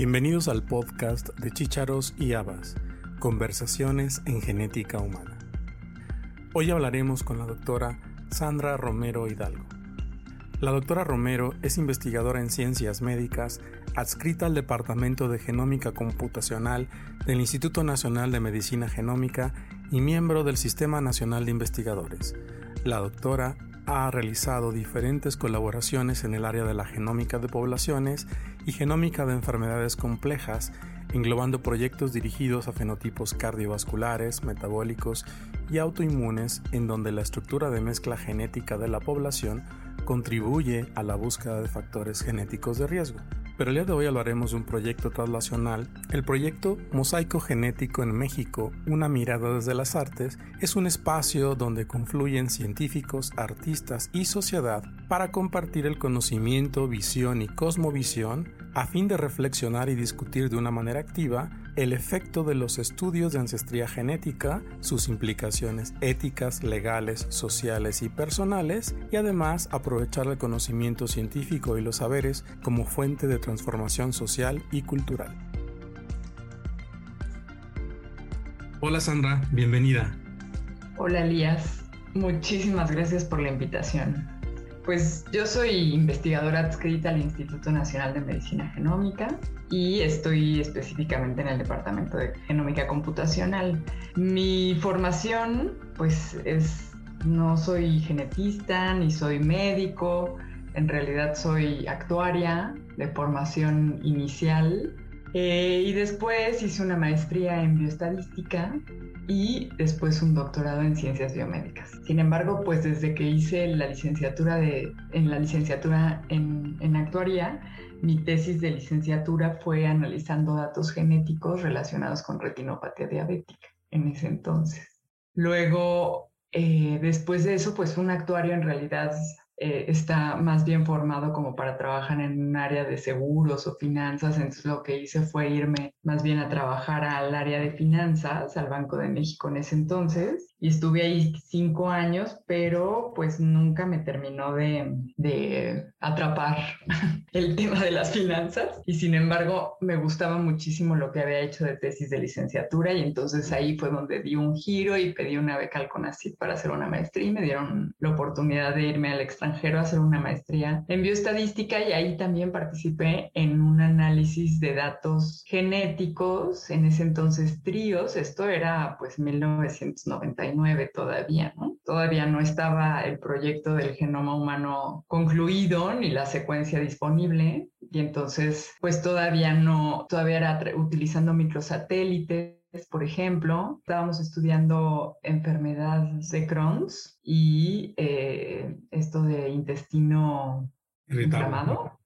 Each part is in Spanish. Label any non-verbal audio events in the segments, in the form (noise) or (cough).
Bienvenidos al podcast de Chícharos y Habas, Conversaciones en Genética Humana. Hoy hablaremos con la doctora Sandra Romero Hidalgo. La doctora Romero es investigadora en ciencias médicas, adscrita al Departamento de Genómica Computacional del Instituto Nacional de Medicina Genómica y miembro del Sistema Nacional de Investigadores. La doctora ha realizado diferentes colaboraciones en el área de la genómica de poblaciones y genómica de enfermedades complejas, englobando proyectos dirigidos a fenotipos cardiovasculares, metabólicos y autoinmunes en donde la estructura de mezcla genética de la población contribuye a la búsqueda de factores genéticos de riesgo. Pero el día de hoy hablaremos de un proyecto translacional. El proyecto Mosaico Genético en México, una mirada desde las artes, es un espacio donde confluyen científicos, artistas y sociedad para compartir el conocimiento, visión y cosmovisión a fin de reflexionar y discutir de una manera activa el efecto de los estudios de ancestría genética, sus implicaciones éticas, legales, sociales y personales, y además aprovechar el conocimiento científico y los saberes como fuente de transformación social y cultural. Hola Sandra, bienvenida. Hola Elías, muchísimas gracias por la invitación. Pues yo soy investigadora adscrita al Instituto Nacional de Medicina Genómica y estoy específicamente en el Departamento de Genómica Computacional. Mi formación pues es, no soy genetista ni soy médico, en realidad soy actuaria de formación inicial eh, y después hice una maestría en bioestadística y después un doctorado en ciencias biomédicas. Sin embargo, pues desde que hice la licenciatura de, en la licenciatura en, en actuaría, mi tesis de licenciatura fue analizando datos genéticos relacionados con retinopatía diabética en ese entonces. Luego, eh, después de eso, pues un actuario en realidad eh, está más bien formado como para trabajar en un área de seguros o finanzas, entonces lo que hice fue irme más bien a trabajar al área de finanzas, al Banco de México en ese entonces, y estuve ahí cinco años, pero pues nunca me terminó de, de, atrapar (laughs) el tema de las finanzas y sin embargo me gustaba muchísimo lo que había hecho de tesis de licenciatura y entonces ahí fue donde di un giro y pedí una beca al CONACYT para hacer una maestría y me dieron la oportunidad de irme al extranjero a hacer una maestría en bioestadística y ahí también participé en un análisis de datos genéticos, en ese entonces tríos, esto era pues 1990 todavía, ¿no? Todavía no estaba el proyecto del genoma humano concluido ni la secuencia disponible y entonces pues todavía no, todavía era utilizando microsatélites por ejemplo, estábamos estudiando enfermedades de Crohn's y eh, esto de intestino inflamado.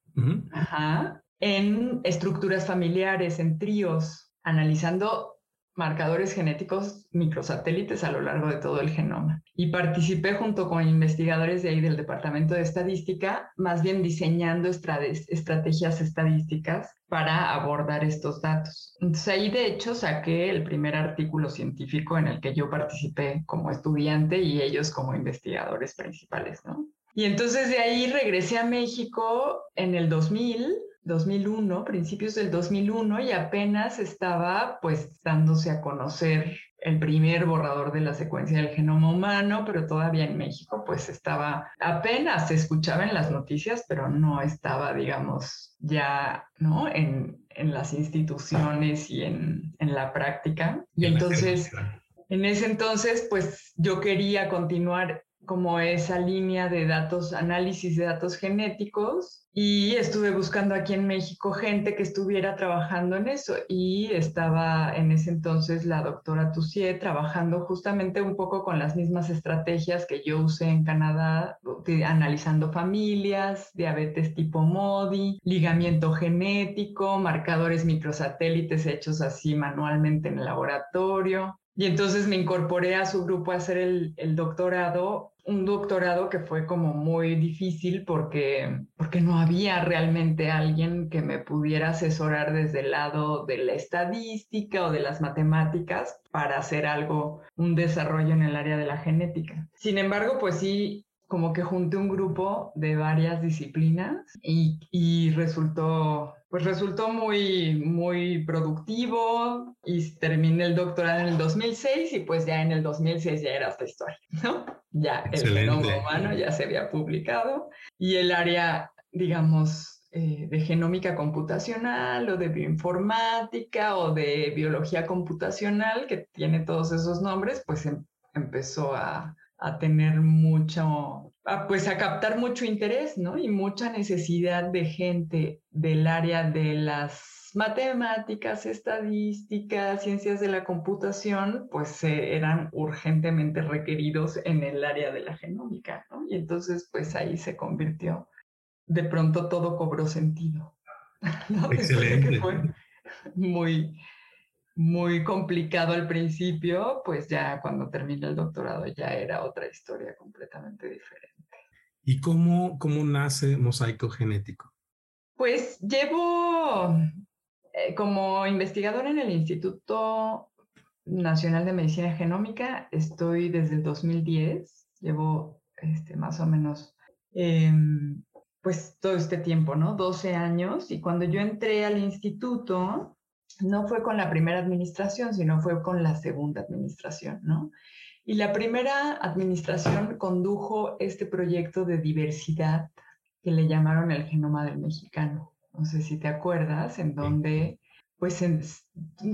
Ajá. En estructuras familiares, en tríos, analizando marcadores genéticos microsatélites a lo largo de todo el genoma. Y participé junto con investigadores de ahí del Departamento de Estadística, más bien diseñando estrategias estadísticas para abordar estos datos. Entonces ahí de hecho saqué el primer artículo científico en el que yo participé como estudiante y ellos como investigadores principales, ¿no? Y entonces de ahí regresé a México en el 2000 2001, principios del 2001, y apenas estaba pues dándose a conocer el primer borrador de la secuencia del genoma humano, pero todavía en México pues estaba, apenas se escuchaba en las noticias, pero no estaba, digamos, ya, ¿no? En, en las instituciones y en, en la práctica. Y entonces, en ese entonces, pues yo quería continuar como esa línea de datos, análisis de datos genéticos y estuve buscando aquí en México gente que estuviera trabajando en eso y estaba en ese entonces la doctora Tussier trabajando justamente un poco con las mismas estrategias que yo usé en Canadá, analizando familias, diabetes tipo MODI, ligamiento genético, marcadores microsatélites hechos así manualmente en el laboratorio. Y entonces me incorporé a su grupo a hacer el, doctorado un doctorado que fue como muy difícil porque, porque no había realmente alguien que me pudiera asesorar desde el lado de la estadística o de las matemáticas para hacer algo, un desarrollo en el área de la genética. Sin embargo, pues sí como que junté un grupo de varias disciplinas y, y resultó pues resultó muy, muy productivo y terminé el doctorado en el 2006 y pues ya en el 2006 ya era otra historia, ¿no? Ya el genoma humano ya se había publicado y el área, digamos, eh, de genómica computacional o de bioinformática o de biología computacional, que tiene todos esos nombres, pues em, empezó a, a tener mucho, pues a captar mucho interés, ¿no? Y mucha necesidad de gente del área de las matemáticas, estadísticas, ciencias de la computación, pues eran urgentemente requeridos en el área de la genómica, ¿no? Y entonces, pues ahí se convirtió, de pronto todo cobró sentido. (laughs) ¿no? Excelente. Fue muy, muy complicado al principio, pues ya cuando terminé el doctorado ya era otra historia completamente diferente. ¿Y cómo, cómo nace Mosaico Genético? Pues llevo eh, como investigador en el Instituto Nacional de Medicina Genómica, estoy desde el 2010, llevo este, más o menos em, pues todo este tiempo, ¿no? 12 años, y cuando yo entré al instituto, no fue con la primera administración, sino fue con la segunda administración, ¿no? Y la primera administración condujo este proyecto de diversidad que le llamaron el genoma del mexicano. No sé si te acuerdas, en donde pues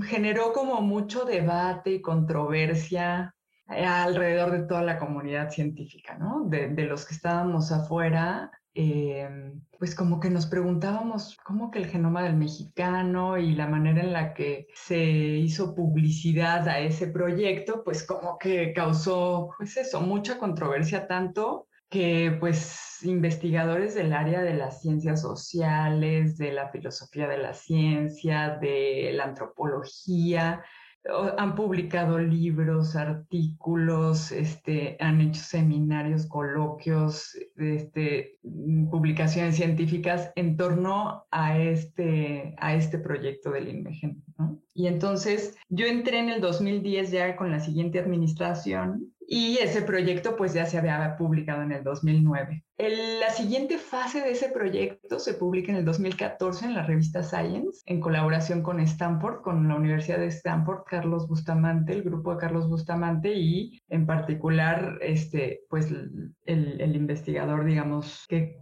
generó como mucho debate y controversia alrededor de toda la comunidad científica, ¿no? De, de los que estábamos afuera Em, pues como que nos preguntábamos cómo que el genoma del mexicano y la manera en la que se hizo publicidad a ese proyecto, pues como que causó, pues eso, mucha controversia tanto que pues investigadores del área de las ciencias sociales, de la filosofía de la ciencia, de la antropología, han publicado libros, artículos, este, han hecho seminarios, coloquios, este, publicaciones científicas en torno a este, a este proyecto del INMEGEN. Y entonces yo entré en el 2010 ya con la siguiente administración y ese proyecto pues ya se había publicado en el 2009. la siguiente fase de ese proyecto se publica en el 2014 en la revista Science en colaboración con Stanford, con la Universidad de Stanford, Carlos Bustamante, el grupo de Carlos Bustamante y en particular este pues el, investigador digamos que,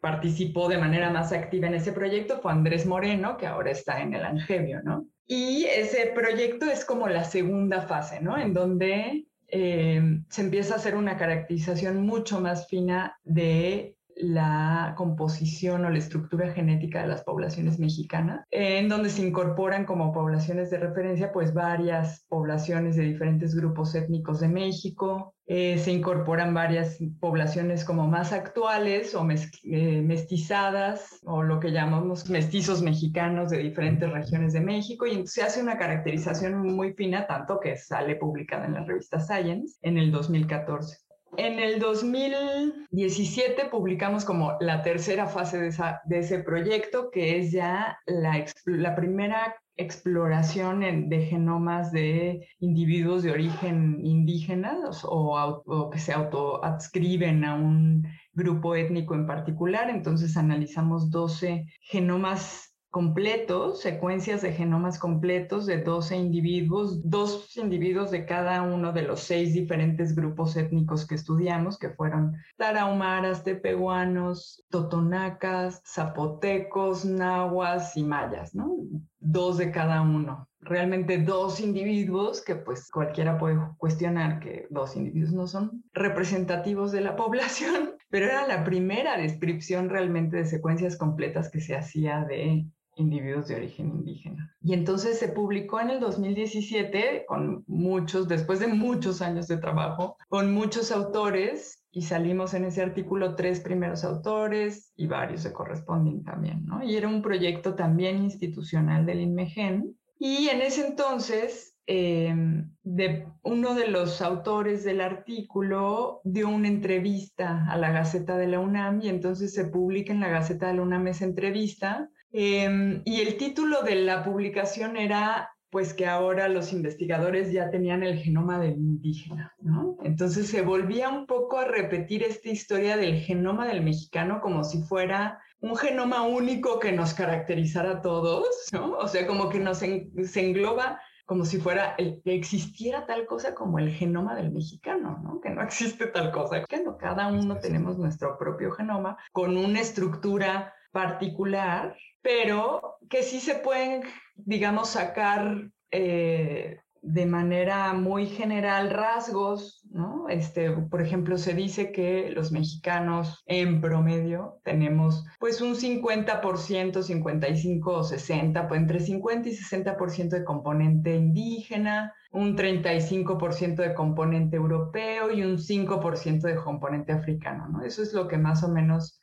participó de manera más activa en ese proyecto fue Andrés Moreno, que ahora está en el Angevio, ¿no? Y ese proyecto es como la segunda fase, ¿no? En donde eh, se empieza a hacer una caracterización mucho más fina de la composición o la estructura genética de las poblaciones mexicanas, en donde se incorporan como poblaciones de referencia pues varias poblaciones de diferentes grupos étnicos de México, eh, se incorporan varias poblaciones como más actuales o eh, mestizadas o lo que llamamos mestizos mexicanos de diferentes regiones de México y entonces se hace una caracterización muy fina tanto que sale publicada en la revista Science en el 2014. En el 2017 publicamos como la tercera fase de, ese proyecto, que es ya la, primera exploración de genomas de individuos de origen indígena o, o que se autoadscriben a un grupo étnico en particular. Entonces analizamos 12 genomas completos, secuencias de genomas completos de 12 individuos, dos individuos de cada uno de los seis diferentes grupos étnicos que estudiamos, que fueron tarahumaras, tepehuanos, totonacas, zapotecos, nahuas y mayas, ¿no? Dos de cada uno. Realmente dos individuos que pues cualquiera puede cuestionar que dos individuos no son representativos de la (laughs) población, pero era la primera descripción realmente de secuencias completas que se hacía de individuos de origen indígena. Y entonces se publicó en el 2017 con muchos, después de muchos años de trabajo, con muchos autores y salimos en ese artículo tres primeros autores y varios se corresponden también, ¿no? Y era un proyecto también institucional del INMEGEN. Y en ese entonces, em, de, uno de los autores del artículo dio una entrevista a la Gaceta de la UNAM y entonces se publica en la Gaceta de la UNAM esa entrevista Em, y el título de la publicación era pues que ahora los investigadores ya tenían el genoma del indígena, ¿no? Entonces se volvía un poco a repetir esta historia del genoma del mexicano como si fuera un genoma único que nos caracterizara a todos, ¿no? O sea, como que nos se engloba como si fuera el, que existiera tal cosa como el genoma del mexicano, ¿no? Que no existe tal cosa. Que no, cada uno tenemos nuestro propio genoma con una estructura particular, pero que sí se pueden, digamos, sacar eh, de manera muy general rasgos, ¿no? Este, por ejemplo, se dice que los mexicanos en promedio tenemos pues un 50%, 55 o 60, pues entre 50 y 60% de componente indígena, un 35% de componente europeo y un 5% de componente africano, ¿no? Eso es lo que más o menos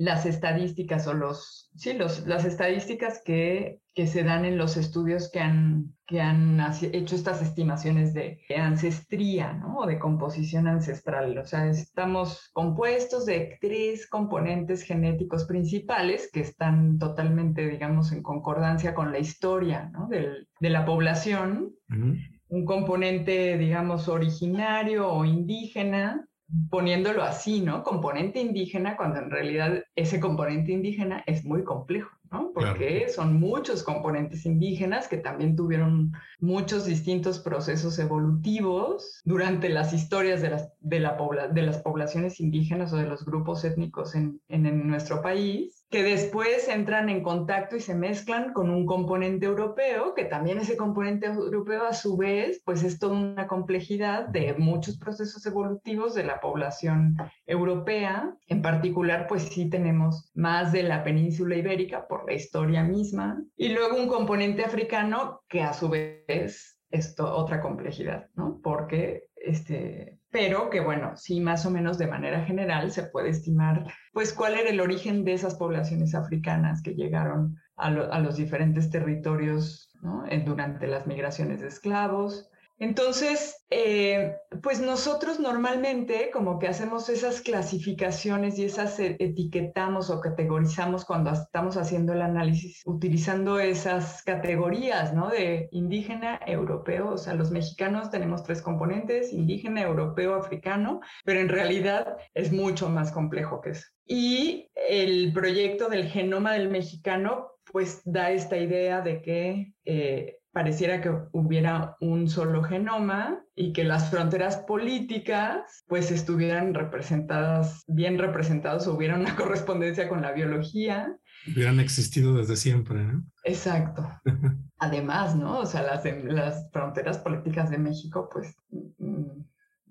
las estadísticas o los, sí, los, las estadísticas que, que se dan en los estudios que han, que han hecho estas estimaciones de ancestría, ¿no? O de composición ancestral. O sea, estamos compuestos de tres componentes genéticos principales que están totalmente, digamos, en concordancia con la historia, ¿no? Del, de la población. Un componente, digamos, originario o indígena, poniéndolo así, ¿no? Componente indígena, cuando en realidad ese componente indígena es muy complejo, ¿no? Porque son muchos componentes indígenas que también tuvieron muchos distintos procesos evolutivos durante las historias de las, de la de las poblaciones indígenas o de los grupos étnicos en, en nuestro país que después entran en contacto y se mezclan con un componente europeo, que también ese componente europeo a su vez, pues es toda una complejidad de muchos procesos evolutivos de la población europea. En particular, pues sí tenemos más de la península ibérica por la historia misma, y luego un componente africano que a su vez es otra complejidad, ¿no? Porque este, pero que bueno, sí más o menos de manera general se puede estimar pues cuál era el origen de esas poblaciones africanas que llegaron a, los diferentes territorios durante las migraciones de esclavos, entonces, eh, pues nosotros normalmente como que hacemos esas clasificaciones y esas e, etiquetamos o categorizamos cuando estamos haciendo el análisis utilizando esas categorías, ¿no? De indígena, europeo, o sea, los mexicanos tenemos tres componentes, indígena, europeo, africano, pero en realidad es mucho más complejo que eso. Y el proyecto del genoma del mexicano pues da esta idea de que... Eh, pareciera que hubiera un solo genoma y que las fronteras políticas pues estuvieran representadas, bien representadas, hubiera una (laughs) correspondencia con la biología. Hubieran existido desde siempre, ¿no? Exacto. (laughs) Además, ¿no? O sea, las, las fronteras políticas de México pues mm,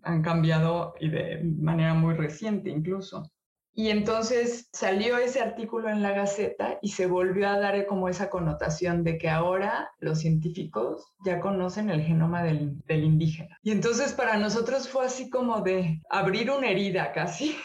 han cambiado y de manera muy reciente incluso. Y entonces salió ese artículo en la Gaceta y se volvió a dar como esa connotación de que ahora los científicos ya conocen el genoma del, indígena. Y entonces para nosotros fue así como de abrir una herida casi,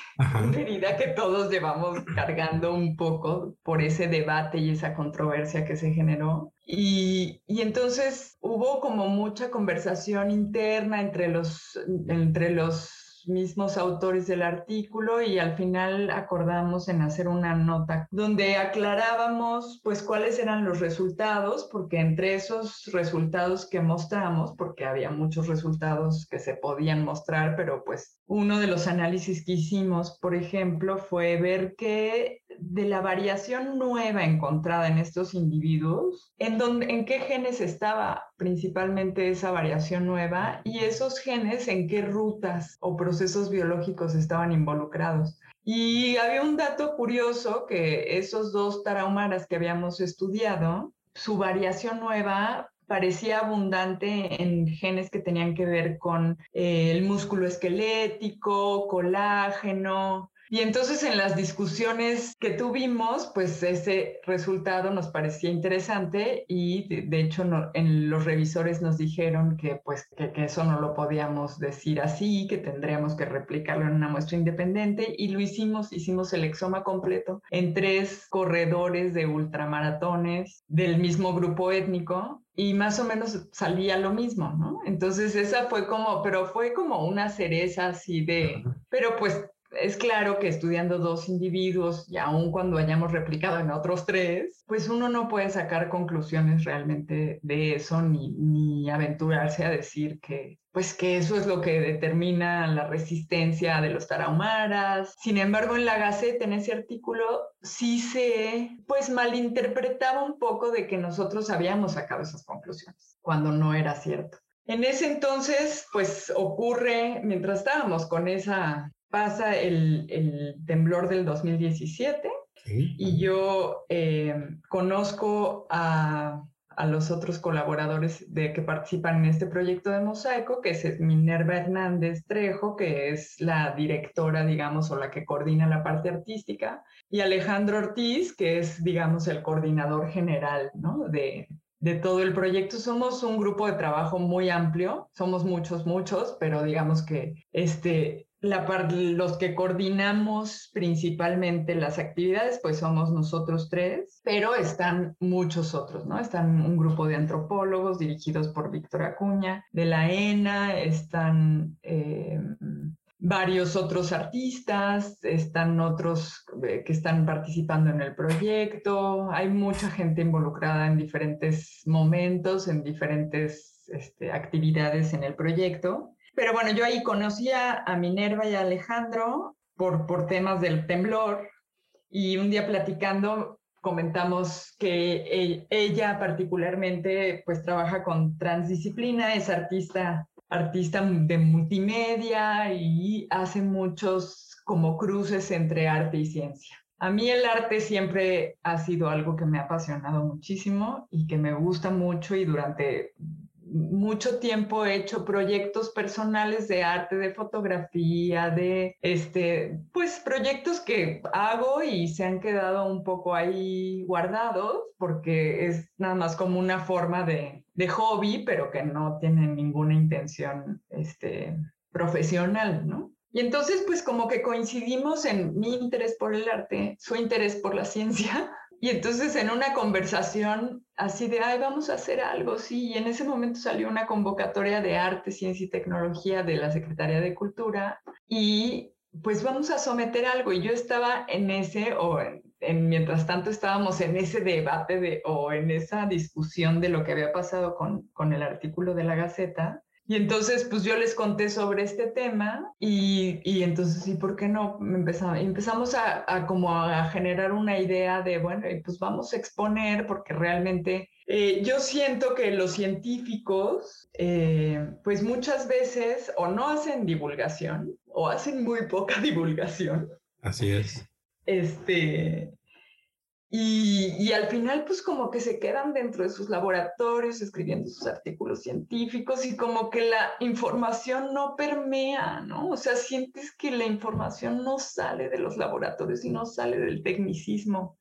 una herida que todos llevamos cargando un poco por ese debate y esa controversia que se generó. Y, y, entonces hubo como mucha conversación interna entre los, entre los mismos autores del artículo y al final acordamos en hacer una nota donde aclarábamos pues cuáles eran los resultados, porque entre esos resultados que mostramos, porque había muchos resultados que se podían mostrar, pero pues uno de los análisis que hicimos, por ejemplo, fue ver que de la variación nueva encontrada en estos individuos, en, donde, en qué genes estaba principalmente esa variación nueva y esos genes en qué rutas o procesos biológicos estaban involucrados. Y había un dato curioso que esos dos tarahumaras que habíamos estudiado, su variación nueva parecía abundante en genes que tenían que ver con eh, el músculo esquelético, colágeno, y entonces en las discusiones que tuvimos, pues ese resultado nos parecía interesante y de, hecho en los revisores nos dijeron que pues que, eso no lo podíamos decir así, que tendríamos que replicarlo en una muestra independiente y lo hicimos, hicimos el exoma completo en tres corredores de ultramaratones del mismo grupo étnico y más o menos salía lo mismo, ¿no? Entonces esa fue como, pero fue como una cereza así de, pero pues es claro que estudiando dos individuos y aun cuando hayamos replicado en otros tres, pues uno no puede sacar conclusiones realmente de eso ni, ni aventurarse a decir que pues que eso es lo que determina la resistencia de los tarahumaras. Sin embargo, en la Gaceta, en ese artículo, sí se pues malinterpretaba un poco de que nosotros habíamos sacado esas conclusiones, cuando no era cierto. En ese entonces, pues ocurre, mientras estábamos con esa, pasa el, temblor del 2017 y yo eh, conozco a a los otros colaboradores de, que participan en este proyecto de Mosaico, que es Minerva Hernández Trejo, que es la directora, digamos, o la que coordina la parte artística, y Alejandro Ortiz, que es, digamos, el coordinador general ¿no? de, de todo el proyecto. Somos un grupo de trabajo muy amplio, somos muchos, muchos, pero digamos que este, los que coordinamos principalmente las actividades, pues somos nosotros tres, pero están muchos otros, ¿no? Están un grupo de antropólogos dirigidos por Víctor Acuña, de la ENA, están eh, varios otros artistas, están otros eh, que están participando en el proyecto, hay mucha gente involucrada en diferentes momentos, en diferentes este, actividades en el proyecto. Pero bueno, yo ahí conocía a Minerva y a Alejandro por, por temas del temblor y un día platicando comentamos que e, ella particularmente pues trabaja con transdisciplina, es artista, artista de multimedia y hace muchos como cruces entre arte y ciencia. A mí el arte siempre ha sido algo que me ha apasionado muchísimo y que me gusta mucho y durante mucho tiempo he hecho proyectos personales de arte, de fotografía, de este, pues proyectos que hago y se han quedado un poco ahí guardados porque es nada más como una forma de, de hobby, pero que no tiene ninguna intención este, profesional, ¿no? Y entonces, pues como que coincidimos en mi interés por el arte, su interés por la ciencia, y entonces en una conversación así de, ay, vamos a hacer algo, sí, y en ese momento salió una convocatoria de arte, ciencia y tecnología de la Secretaría de Cultura y pues vamos a someter algo. Y yo estaba en ese, o en, mientras tanto estábamos en ese debate de, o en esa discusión de lo que había pasado con, con el artículo de la Gaceta. Y entonces, pues yo les conté sobre este tema y, y entonces, ¿y por qué no? Empezamos, empezamos a, a, como a generar una idea de, bueno, pues vamos a exponer porque realmente eh, yo siento que los científicos, eh, pues muchas veces o no hacen divulgación o hacen muy poca (laughs) divulgación. Así es. Este, y, al final, pues como que se quedan dentro de sus laboratorios escribiendo sus artículos científicos y como que la información no permea, ¿no? O sea, sientes que la información no sale de los laboratorios y no sale del tecnicismo.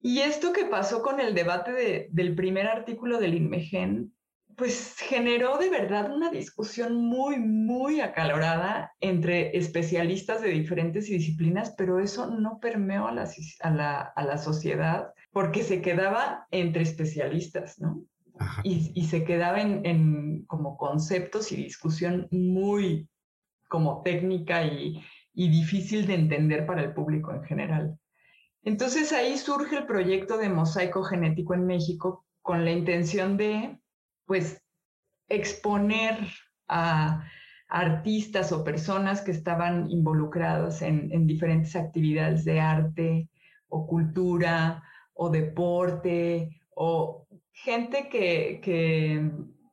Y esto que pasó con el debate del primer artículo del INMEGEN, pues generó de verdad una discusión muy, muy acalorada entre especialistas de diferentes disciplinas, pero eso no permeó a la, a la, sociedad porque se quedaba entre especialistas, ¿no? Y, se quedaba en, en, como conceptos y discusión muy como técnica y, y difícil de entender para el público en general. Entonces ahí surge el proyecto de mosaico genético en México con la intención de pues exponer a artistas o personas que estaban involucradas en, diferentes actividades de arte o cultura o deporte o gente que, que,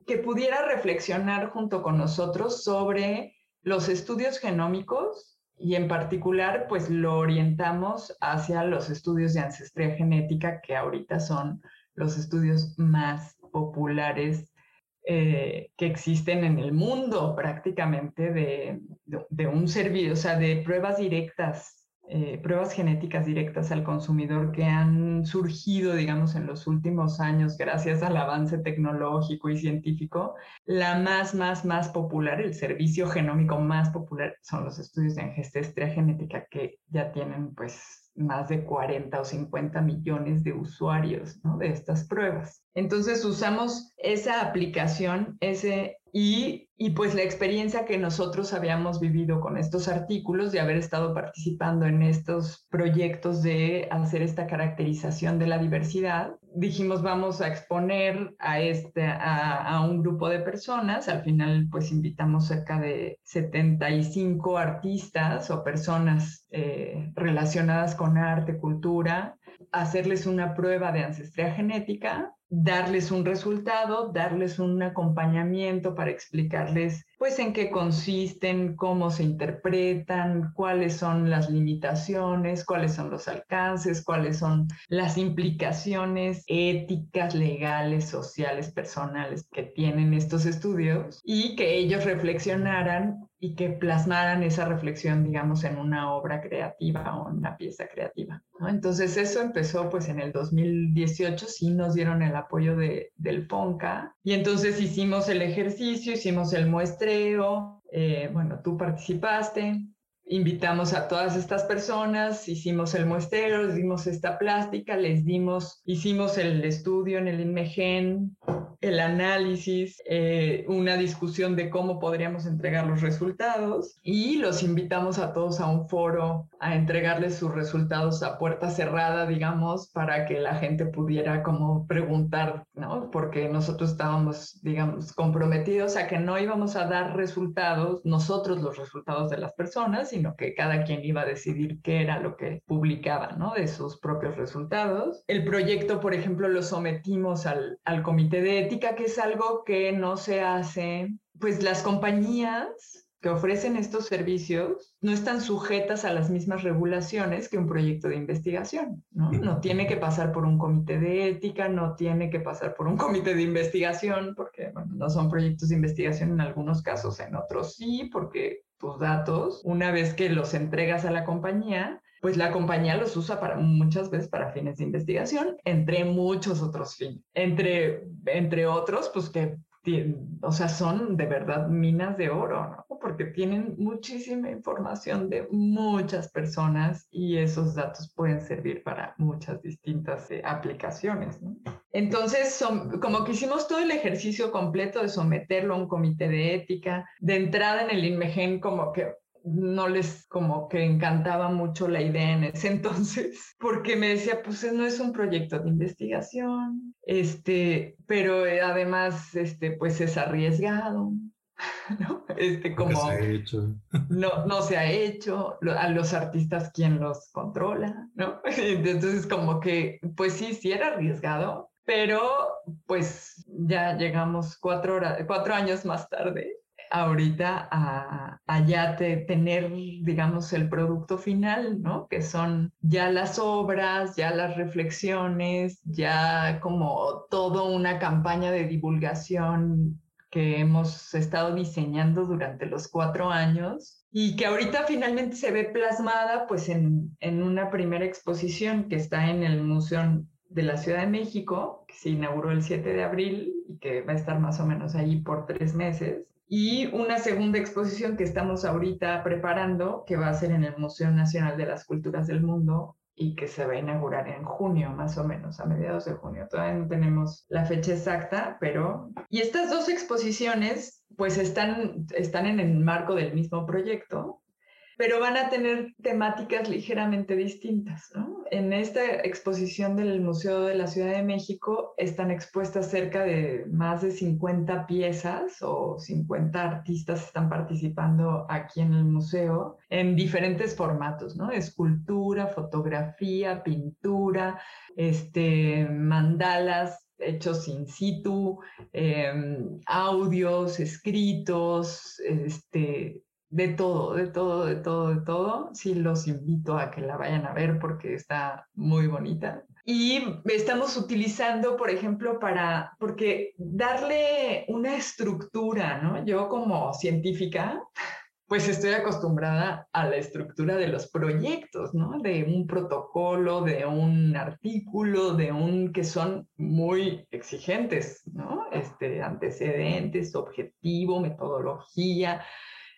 que pudiera reflexionar junto con nosotros sobre los estudios genómicos y en particular pues lo orientamos hacia los estudios de ancestría genética que ahorita son los estudios más populares eh, que existen en el mundo prácticamente de, de, un servicio, o sea, de pruebas directas, eh, pruebas genéticas directas al consumidor que han surgido, digamos, en los últimos años gracias al avance tecnológico y científico. La más, más, más popular, el servicio genómico más popular son los estudios de ancestría genética que ya tienen pues más de 40 o 50 millones de usuarios ¿no? de estas pruebas. Entonces usamos esa aplicación, ese y, y, pues la experiencia que nosotros habíamos vivido con estos artículos, de haber estado participando en estos proyectos de hacer esta caracterización de la diversidad, dijimos vamos a exponer a, este, a, a un grupo de personas. Al final pues invitamos cerca de 75 artistas o personas eh, relacionadas con arte, cultura, hacerles una prueba de ancestría genética darles un resultado, darles un acompañamiento para explicarles pues en qué consisten, cómo se interpretan, cuáles son las limitaciones, cuáles son los alcances, cuáles son las implicaciones éticas, legales, sociales, personales que tienen estos estudios y que ellos reflexionaran y que plasmaran esa reflexión, digamos, en una obra creativa o una pieza creativa. Entonces eso empezó pues en el 2018, sí nos dieron el apoyo de, del FONCA y entonces hicimos el ejercicio, hicimos el muestreo, eh, bueno, tú participaste, invitamos a todas estas personas, hicimos el muestreo, les dimos esta plástica, les dimos, hicimos el estudio en el INMEGEN, el análisis, eh, una discusión de cómo podríamos entregar los resultados y los invitamos a todos a un foro a entregarles sus resultados a puerta cerrada, digamos, para que la gente pudiera como preguntar, ¿no? Porque nosotros estábamos, digamos, comprometidos a que no íbamos a dar resultados, nosotros los resultados de las personas, sino que cada quien iba a decidir qué era lo que publicaba, ¿no? De sus propios resultados. El proyecto, por ejemplo, lo sometimos al, al comité de ética, que es algo que no se hace, pues las compañías que ofrecen estos servicios no están sujetas a las mismas regulaciones que un proyecto de investigación, ¿no? No tiene que pasar por un comité de ética, no tiene que pasar por un comité de investigación, porque bueno, no son proyectos de investigación en algunos casos, en otros sí, porque tus datos, una vez que los entregas a la compañía, pues la compañía los usa para muchas veces para fines de investigación, entre muchos otros fines. Entre, entre otros, pues que o sea, son de verdad minas de oro, ¿no? Porque tienen muchísima información de muchas personas y esos datos pueden servir para muchas distintas eh, aplicaciones. Entonces, son, como que hicimos todo el ejercicio completo de someterlo a un comité de ética, de entrada en el INMEGEN como que no les como que encantaba mucho la idea en ese (laughs) entonces, porque me decía, pues no es un proyecto de investigación, este, pero eh, además, este, pues es arriesgado, (laughs) ¿no? Este, como... No se ha hecho. No, no se ha hecho, a los artistas, ¿quién los controla? ¿No? (laughs) Entonces, como que, pues sí, sí era arriesgado, pero pues ya llegamos cuatro, horas, cuatro años más tarde ahorita a, ya tener, digamos, el producto final, ¿no? Que son ya las obras, ya las reflexiones, ya como toda una campaña de divulgación que hemos estado diseñando durante los cuatro años y que ahorita finalmente se ve plasmada pues en, en una primera exposición que está en el Museo de la Ciudad de México, que se inauguró el 7 de abril y que va a estar más o menos allí por tres meses y una segunda exposición que estamos ahorita preparando, que va a ser en el Museo Nacional de las Culturas del Mundo y que se va a inaugurar en junio, más o menos, a mediados de junio. Todavía no tenemos la fecha exacta, pero... Y estas dos exposiciones, pues están, están en el marco del mismo proyecto, pero van a tener temáticas ligeramente distintas. ¿no? En esta exposición del Museo de la Ciudad de México están expuestas cerca de más de 50 piezas o 50 artistas están participando aquí en el museo en diferentes formatos, ¿no? Escultura, fotografía, pintura, este, mandalas, hechos in situ, em, audios, escritos, este, de todo, de todo, de todo, de todo. Sí, los invito a que la vayan a ver porque está muy bonita. Y estamos utilizando, por ejemplo, para, porque darle una estructura, ¿no? Yo como científica, pues estoy acostumbrada a la estructura de los proyectos, ¿no? De un protocolo, de un artículo, de un que son muy exigentes, ¿no? Este, antecedentes, objetivo, metodología,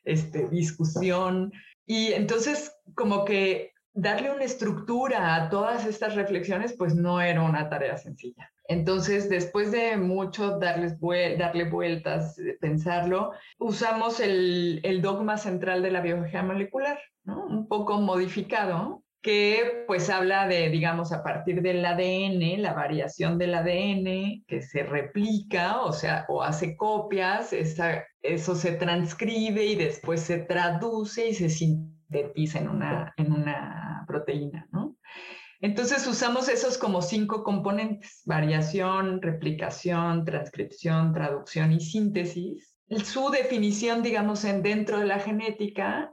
este, discusión. Y entonces como que darle una estructura a todas estas reflexiones, pues no era una tarea sencilla. Entonces, después de mucho darles darle vueltas, pensarlo, usamos el, dogma central de la biología molecular, un poco modificado, que pues habla de, digamos, a partir del ADN, la variación del ADN que se replica, o sea, o hace copias, eso se transcribe y después se traduce y se sintetiza en una, en una proteína, ¿no? Entonces usamos esos como cinco componentes, variación, replicación, transcripción, traducción y síntesis. Su definición, digamos, en dentro de la genética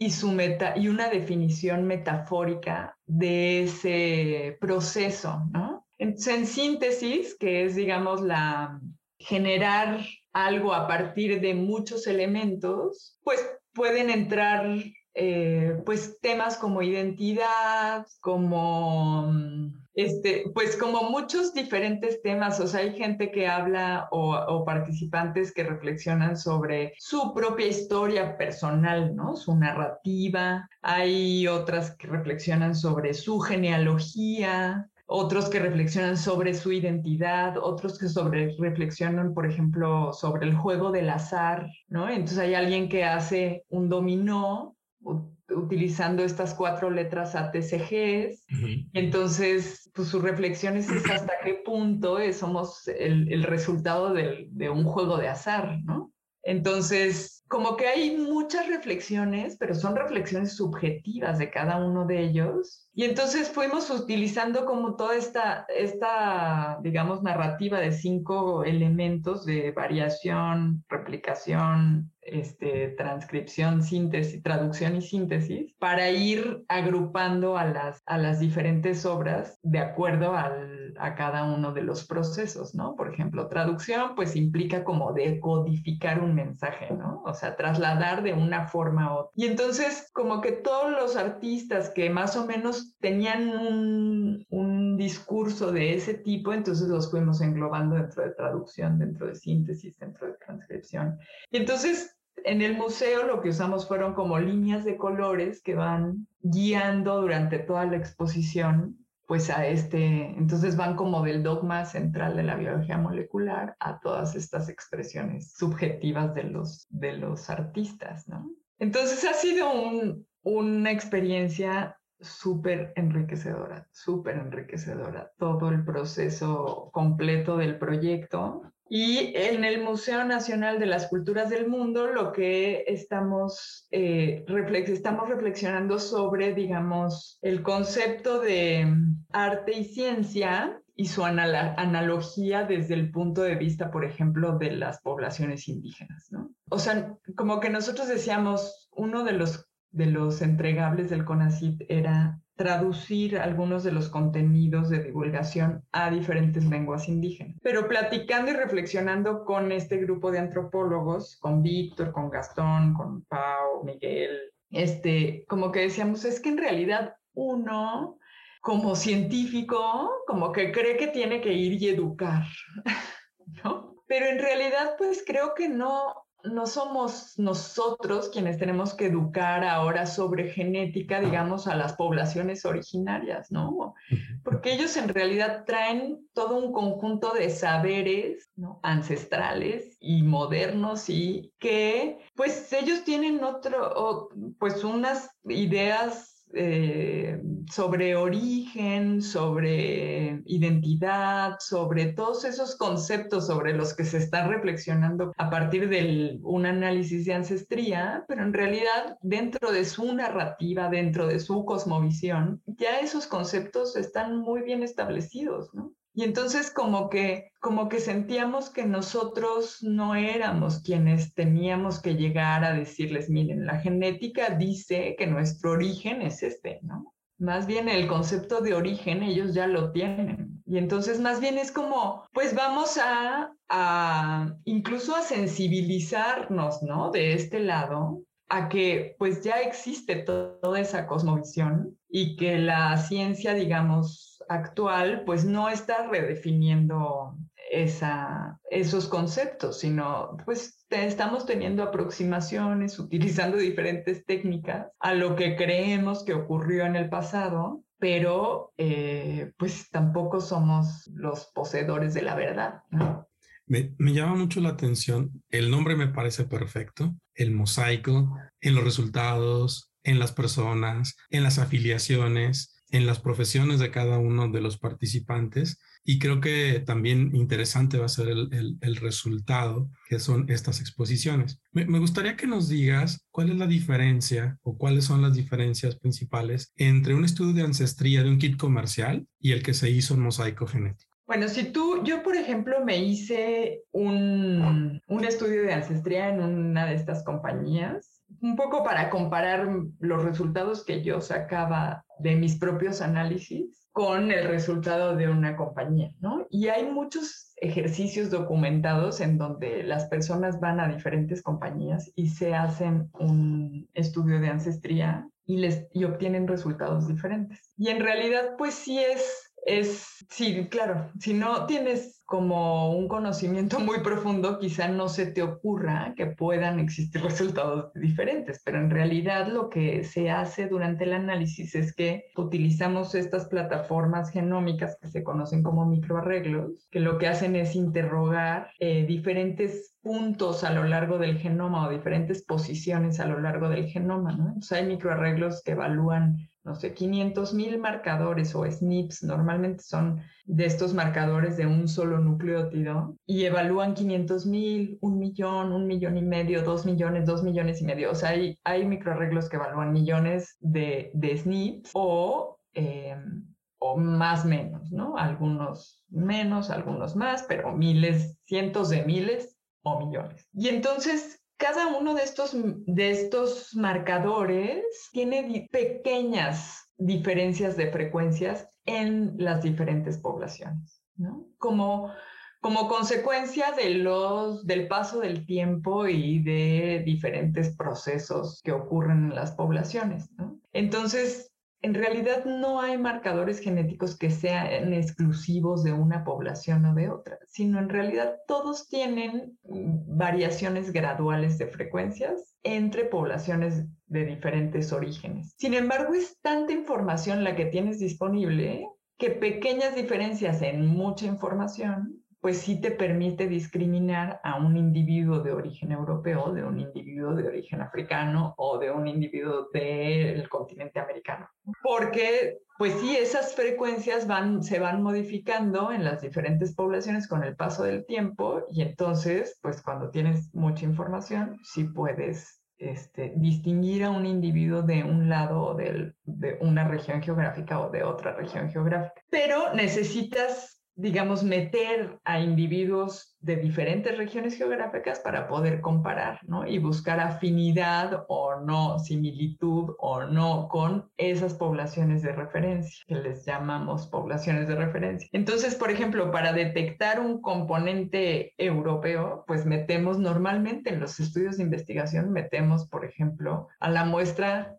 y, su meta, y una definición metafórica de ese proceso, ¿no? Entonces, en síntesis, que es, digamos, la generar algo a partir de muchos elementos, pues pueden entrar eh, pues temas como identidad, como mm, este, pues como muchos diferentes temas, o sea, hay gente que habla o, participantes que reflexionan sobre su propia historia personal, ¿no? Su narrativa, hay otras que reflexionan sobre su genealogía, otros que reflexionan sobre su identidad, otros que sobre reflexionan, por ejemplo, sobre el juego del azar, ¿no? Entonces hay alguien que hace un dominó utilizando estas cuatro letras ATCGs. Entonces, pues su reflexión es hasta qué punto somos el, el resultado de, de, un juego de azar, ¿no? Entonces, como que hay muchas reflexiones, pero son reflexiones subjetivas de cada uno de ellos. Y entonces fuimos utilizando como toda esta, esta, digamos, narrativa de cinco elementos de variación, replicación, este, transcripción, síntesis, traducción y síntesis, para ir agrupando a las, a las diferentes obras de acuerdo al, a cada uno de los procesos, ¿no? Por ejemplo, traducción, pues implica como decodificar un mensaje, ¿no? O sea, trasladar de una forma a otra. Y entonces, como que todos los artistas que más o menos tenían un, un discurso de ese tipo, entonces los fuimos englobando dentro de traducción, dentro de síntesis, dentro de transcripción. Y entonces, en el museo lo que usamos fueron como líneas de colores que van guiando durante toda la exposición, pues a este, entonces van como del dogma central de la biología molecular a todas estas expresiones subjetivas de los, de los artistas, ¿no? Entonces ha sido una experiencia súper enriquecedora, súper enriquecedora, todo el proceso completo del proyecto y en el Museo Nacional de las Culturas del Mundo lo que estamos, eh, estamos reflexionando sobre, digamos, el concepto de arte y ciencia y su analogía desde el punto de vista, por ejemplo, de las poblaciones indígenas, ¿no? O sea, como que nosotros decíamos, uno de los, de los entregables del CONACYT era traducir algunos de los contenidos de divulgación a diferentes lenguas indígenas. Pero platicando y reflexionando con este grupo de antropólogos, con Víctor, con Gastón, con Pau, Miguel, este, como que decíamos, es que en realidad uno como científico, como que cree que tiene que ir y educar, (laughs) ¿no? Pero en realidad, pues creo que no, no somos nosotros quienes tenemos que educar ahora sobre genética, digamos, a las poblaciones originarias, ¿no? Porque ellos en realidad traen todo un conjunto de saberes ancestrales y modernos y que, pues, ellos tienen otro, pues, unas ideas eh, sobre origen, sobre identidad, sobre todos esos conceptos sobre los que se está reflexionando a partir de un análisis de ancestría, pero en realidad dentro de su narrativa, dentro de su cosmovisión, ya esos conceptos están muy bien establecidos, ¿no? Y entonces como que, como que sentíamos que nosotros no éramos quienes teníamos que llegar a decirles, miren, la genética dice que nuestro origen es este, ¿no? Más bien el concepto de origen ellos ya lo tienen. Y entonces más bien es como, pues vamos a, incluso a sensibilizarnos, ¿no? De este lado a que pues ya existe toda esa cosmovisión y que la ciencia, digamos, actual, pues no está redefiniendo esa, esos conceptos, sino pues estamos teniendo aproximaciones, (laughs) utilizando diferentes técnicas a lo que creemos que ocurrió en el pasado, pero eh, pues tampoco somos los poseedores de la verdad, Me, me, llama mucho la atención, el nombre me parece perfecto, el mosaico, en los resultados, en las personas, en las afiliaciones, en las profesiones de cada uno de los participantes y creo que también interesante va a ser el, resultado que son estas exposiciones. Me, gustaría que nos digas cuál es la diferencia o cuáles son las diferencias principales entre un estudio de ancestría de un kit comercial y el que se hizo en mosaico genético. Bueno, si tú, yo por ejemplo me hice un, un estudio de ancestría en una de estas compañías un poco para comparar los resultados que yo sacaba de mis propios análisis con el resultado de una compañía, ¿no? Y hay muchos ejercicios documentados en donde las personas van a diferentes compañías y se hacen un estudio de ancestría y, les, y obtienen resultados diferentes. Y en realidad, pues sí es es, sí, claro, si no tienes como un conocimiento (laughs) muy profundo, quizá no se te ocurra que puedan existir (laughs) resultados diferentes, pero en realidad lo que se hace durante el análisis es que utilizamos estas plataformas genómicas que se conocen como microarreglos, que lo que hacen es interrogar eh, diferentes puntos a lo largo del genoma o diferentes posiciones a lo largo del genoma, ¿no? Entonces hay microarreglos que evalúan no sé, 500 mil marcadores o SNPs, normalmente son de estos marcadores de un solo nucleótido, y evalúan 500 mil, un millón, un millón y medio, dos millones, dos millones y medio. O sea, hay, hay microarreglos que evalúan millones de, de SNPs o... Em, o más menos, ¿no? Algunos menos, algunos más, pero miles, cientos de miles o millones. Y entonces cada uno de estos, de estos marcadores tiene pequeñas diferencias de frecuencias en las diferentes poblaciones, ¿no? Como, como consecuencia del paso del tiempo y de diferentes procesos que ocurren en las poblaciones, ¿no? Entonces, en realidad no hay marcadores genéticos que sean exclusivos de una población o de otra, sino en realidad todos tienen mm, variaciones graduales de frecuencias entre poblaciones de diferentes orígenes. Sin embargo, es tanta información la que tienes disponible que pequeñas diferencias en mucha información pues sí te permite discriminar a un individuo de origen europeo, de un individuo de origen africano o de un individuo del continente americano. Porque, pues sí, esas frecuencias van, se van modificando en las diferentes poblaciones con el paso del tiempo y entonces, pues cuando tienes mucha información, sí puedes este, distinguir a un individuo de un lado de una región geográfica o de otra región geográfica. Pero necesitas digamos, meter a individuos de diferentes regiones geográficas para poder comparar, ¿no? Y buscar afinidad o no, similitud o no con esas poblaciones de referencia, que les llamamos poblaciones de referencia. Entonces, por ejemplo, para detectar un componente europeo, pues metemos normalmente en los estudios de investigación, metemos, por ejemplo, a la muestra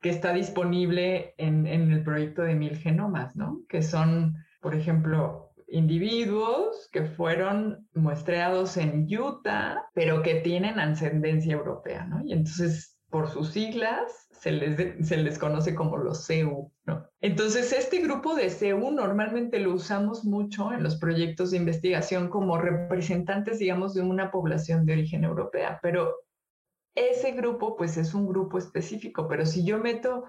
que está disponible en, en el proyecto de mil genomas, ¿no? Que son, por ejemplo, individuos que fueron muestreados en Utah, pero que tienen ascendencia europea, ¿no? Y entonces, por sus siglas, se les, se les conoce como los CEU, ¿no? Entonces, este grupo de CEU normalmente lo usamos mucho en los proyectos de investigación como representantes, digamos, de una población de origen europea, pero ese grupo, pues es un grupo específico, pero si yo meto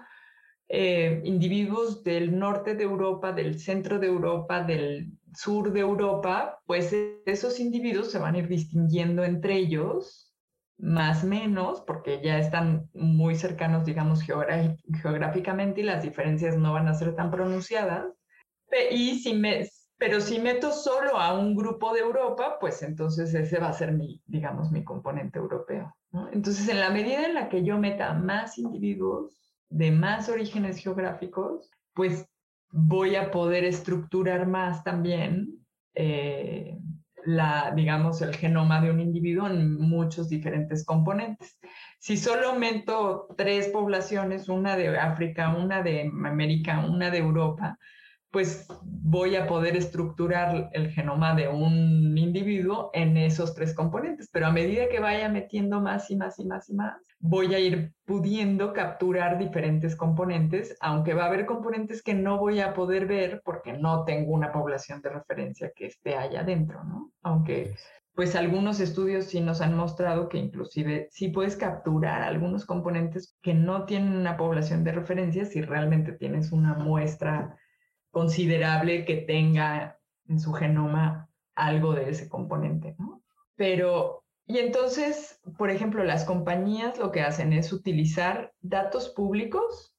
eh, individuos del norte de Europa, del centro de Europa, del sur de Europa, pues esos individuos se van a ir distinguiendo entre ellos, más menos, porque ya están muy cercanos, digamos, geográficamente y las diferencias no van a ser tan pronunciadas. Y si me, pero si meto solo a un grupo de Europa, pues entonces ese va a ser mi, digamos, mi componente europeo. Entonces, en la medida en la que yo meta más individuos de más orígenes geográficos, pues voy a poder estructurar más también eh, la, digamos, el genoma de un individuo en muchos diferentes componentes. Si solo aumento tres poblaciones, una de África, una de América, una de Europa, pues voy a poder estructurar el genoma de un individuo en esos tres componentes, pero a medida que vaya metiendo más y más y más y más, voy a ir pudiendo capturar diferentes componentes, aunque va a haber componentes que no voy a poder ver porque no tengo una población de referencia que esté allá adentro, ¿no? Aunque pues algunos estudios sí nos han mostrado que inclusive sí puedes capturar algunos componentes que no tienen una población de referencia si realmente tienes una muestra considerable que tenga en su genoma algo de ese componente, ¿no? Pero, y entonces, por ejemplo, las compañías lo que hacen es utilizar datos públicos,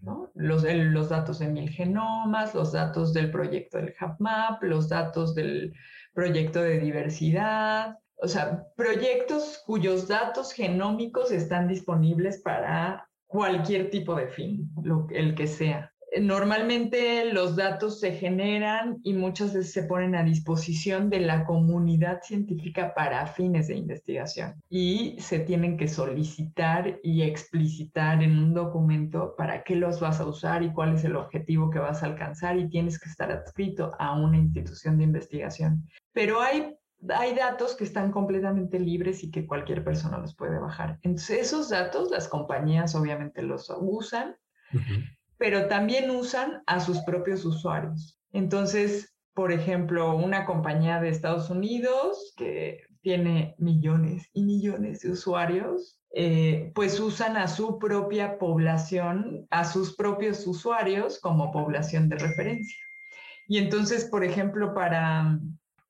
¿no? Los, datos de mil genomas, los datos del proyecto del HubMap, los datos del proyecto de diversidad, o sea, proyectos cuyos datos genómicos están disponibles para cualquier tipo de fin, lo, el que sea. Normalmente los datos se generan y muchas veces se ponen a disposición de la comunidad científica para fines de investigación y se tienen que solicitar y explicitar en un documento para qué los vas a usar y cuál es el objetivo que vas a alcanzar y tienes que estar adscrito a una institución de investigación. Pero hay hay datos que están completamente libres y que cualquier persona los puede bajar. Entonces, esos datos, las compañías obviamente los usan, pero también usan a sus propios usuarios. Entonces, por ejemplo, una compañía de Estados Unidos que tiene millones y millones de usuarios, eh, pues usan a su propia población, a sus propios usuarios como población de referencia. Y entonces, por ejemplo, para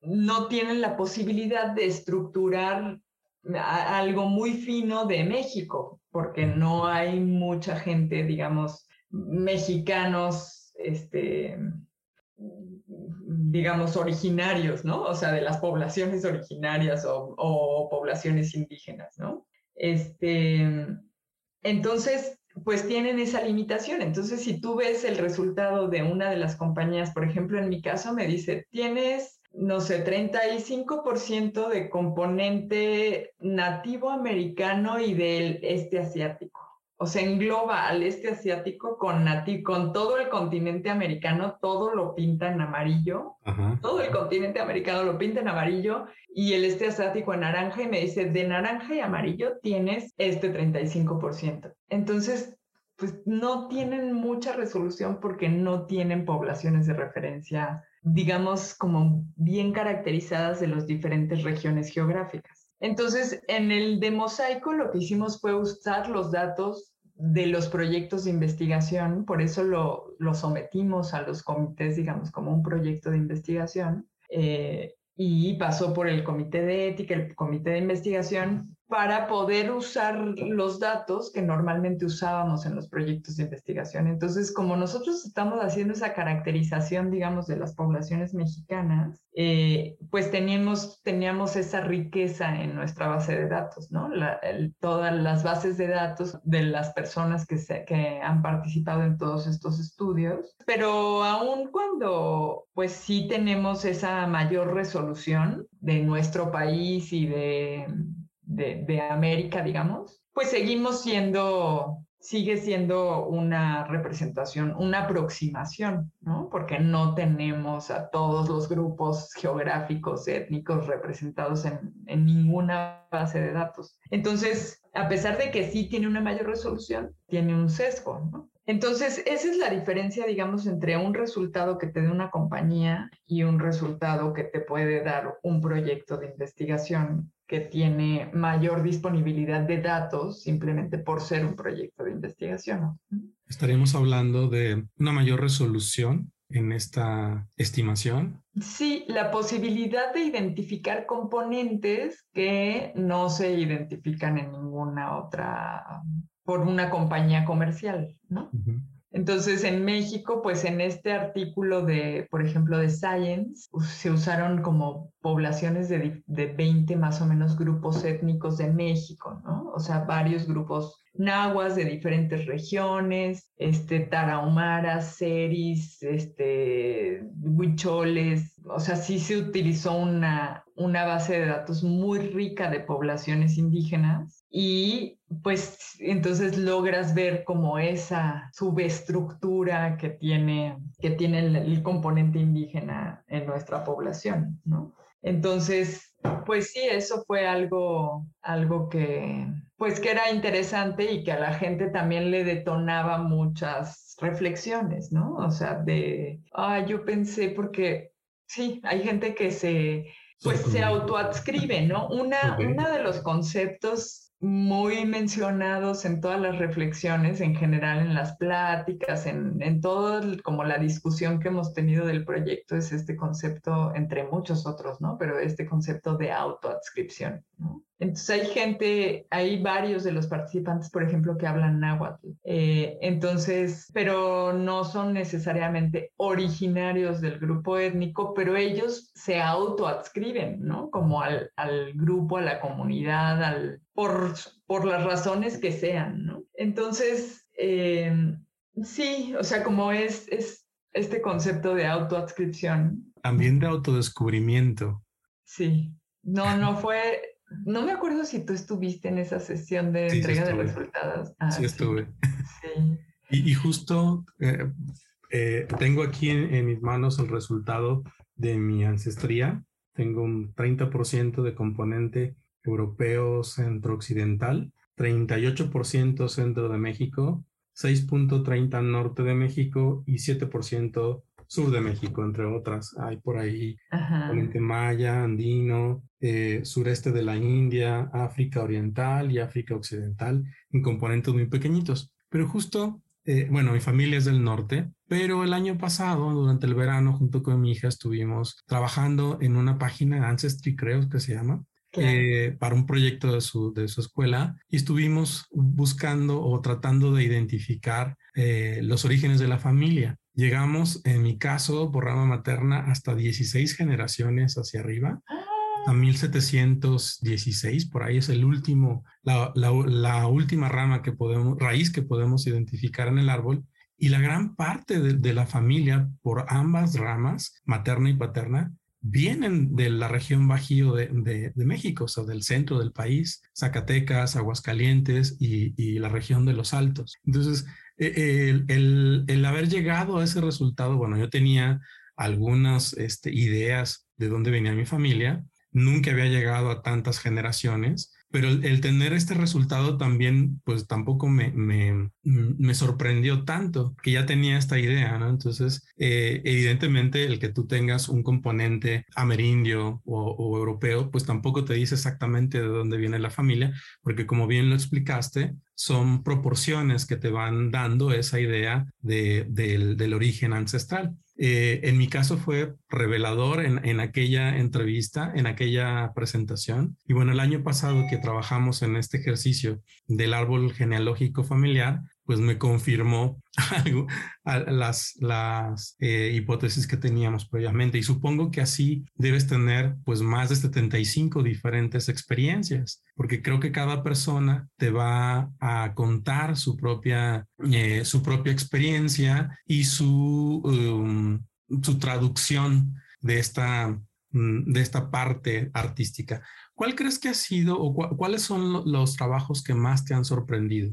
no tienen la posibilidad de estructurar algo muy fino de México, porque no hay mucha gente, digamos, mexicanos, este, digamos, originarios, ¿no? O sea, de las poblaciones originarias o, poblaciones indígenas, ¿no? Este, entonces, pues tienen esa limitación. Entonces, si tú ves el resultado de una de las compañías, por ejemplo, en mi caso me dice, tienes, no sé, 35% de componente nativo americano y del este asiático o sea, engloba al este asiático con, con todo el continente americano, todo lo pinta en amarillo, todo el continente americano lo pinta en amarillo y el este asiático en naranja y me dice, de naranja y amarillo tienes este 35%. Entonces, pues no tienen mucha resolución porque no tienen poblaciones de referencia, digamos, como bien caracterizadas de las diferentes regiones geográficas. Entonces, en el de Mosaico lo que hicimos fue usar los datos de los proyectos de investigación, por eso lo, sometimos a los comités, digamos, como un proyecto de investigación, eh, y pasó por el comité de ética, el comité de investigación, para poder usar los datos que normalmente usábamos en los proyectos de investigación. Entonces, como nosotros estamos haciendo esa caracterización, digamos, de las poblaciones mexicanas, eh, pues teníamos, teníamos esa riqueza en nuestra base de datos, ¿no? todas las bases de datos de las personas que, se, que han participado en todos estos estudios, pero aún cuando, pues sí tenemos esa mayor resolución de nuestro país y de de, América, digamos, pues seguimos siendo, sigue siendo una representación, una aproximación, ¿no? Porque no tenemos a todos los grupos geográficos, étnicos representados en, en ninguna base de datos. Entonces, a pesar de que sí tiene una mayor resolución, tiene un sesgo, ¿no? Entonces, esa es la diferencia, digamos, entre un resultado que te dé una compañía y un resultado que te puede dar un proyecto de investigación que tiene mayor disponibilidad de datos simplemente por ser un proyecto de investigación. ¿Estaríamos hablando de una mayor resolución en esta estimación? Sí, la posibilidad de identificar componentes que no se identifican en ninguna otra por una compañía comercial, ¿no? Entonces, en México, pues en este artículo de, por ejemplo, de Science, se usaron como poblaciones de, de 20 más o menos grupos étnicos de México, ¿no? O sea, varios grupos nahuas de diferentes regiones, este, tarahumaras, seris, este, huicholes, o sea, sí se utilizó una, una base de datos muy rica de poblaciones indígenas y pues entonces logras ver como esa subestructura que tiene, que tiene el, componente indígena en nuestra población, ¿no? Entonces, pues sí, eso fue algo, algo que, pues que era interesante y que a la gente también le detonaba muchas reflexiones, ¿no? O sea, de, ah, yo pensé porque sí, hay gente que se, pues se autoadscribe, ¿no? Una, una de los conceptos muy mencionados en todas las reflexiones, en general en las pláticas, en, en todo como la discusión que hemos tenido del proyecto es este concepto, entre muchos otros, ¿no? Pero este concepto de autoadscripción, ¿no? Entonces hay gente, hay varios de los participantes, por ejemplo, que hablan náhuatl. Eh, entonces, pero no son necesariamente originarios del grupo étnico, pero ellos se autoadscriben, ¿no? Como al, al grupo, a la comunidad, al, por, por las razones que sean, ¿no? Entonces, eh, sí, o sea, como es, es este concepto de autoadscripción. También de autodescubrimiento. Sí, no, no fue, no me acuerdo si tú estuviste en esa sesión de entrega de resultados. Ah, sí, estuve. Sí. Y, justo eh, eh, tengo aquí en, mis manos el resultado de mi ancestría. Tengo un 30% de componente europeo centro-occidental, 38% centro de México, 6.30 norte de México y 7% sur de México, entre otras. Hay por ahí componente maya, andino, eh, sureste de la India, África Oriental y África Occidental, en componentes muy pequeñitos. Pero justo, eh, bueno, mi familia es del norte, pero el año pasado, durante el verano, junto con mi hija, estuvimos trabajando en una página, Ancestry creo que se llama, eh, para un proyecto de su, de su escuela y estuvimos buscando o tratando de identificar los orígenes de la familia. Llegamos, en mi caso, por rama materna, hasta 16 generaciones hacia arriba. A 1716, por ahí es el último, la, la, última rama que podemos, raíz que podemos identificar en el árbol. Y la gran parte de, la familia, por ambas ramas, materna y paterna, vienen de la región bajío de, de, México, o sea, del centro del país, Zacatecas, Aguascalientes y, y la región de los Altos. Entonces, eh, el, el, haber llegado a ese resultado, bueno, yo tenía algunas este, ideas de dónde venía mi familia, nunca había llegado a tantas generaciones, pero el, tener este resultado también, pues tampoco me, me, me, sorprendió tanto, que ya tenía esta idea, ¿no? Entonces, eh, evidentemente, el que tú tengas un componente amerindio o, europeo, pues tampoco te dice exactamente de dónde viene la familia, porque como bien lo explicaste, son proporciones que te van dando esa idea de, del, del origen ancestral. Eh, en mi caso fue revelador en, en, aquella entrevista, en aquella presentación. Y bueno, el año pasado que trabajamos en este ejercicio del árbol genealógico familiar, pues me confirmó (laughs) algo, las, las eh, hipótesis que teníamos previamente. Y supongo que así debes tener pues más de 75 diferentes experiencias, porque creo que cada persona te va a contar su propia, eh, su propia experiencia y su, um, su traducción de esta, mm, de esta parte artística. ¿Cuál crees que ha sido o cuáles son los trabajos que más te han sorprendido?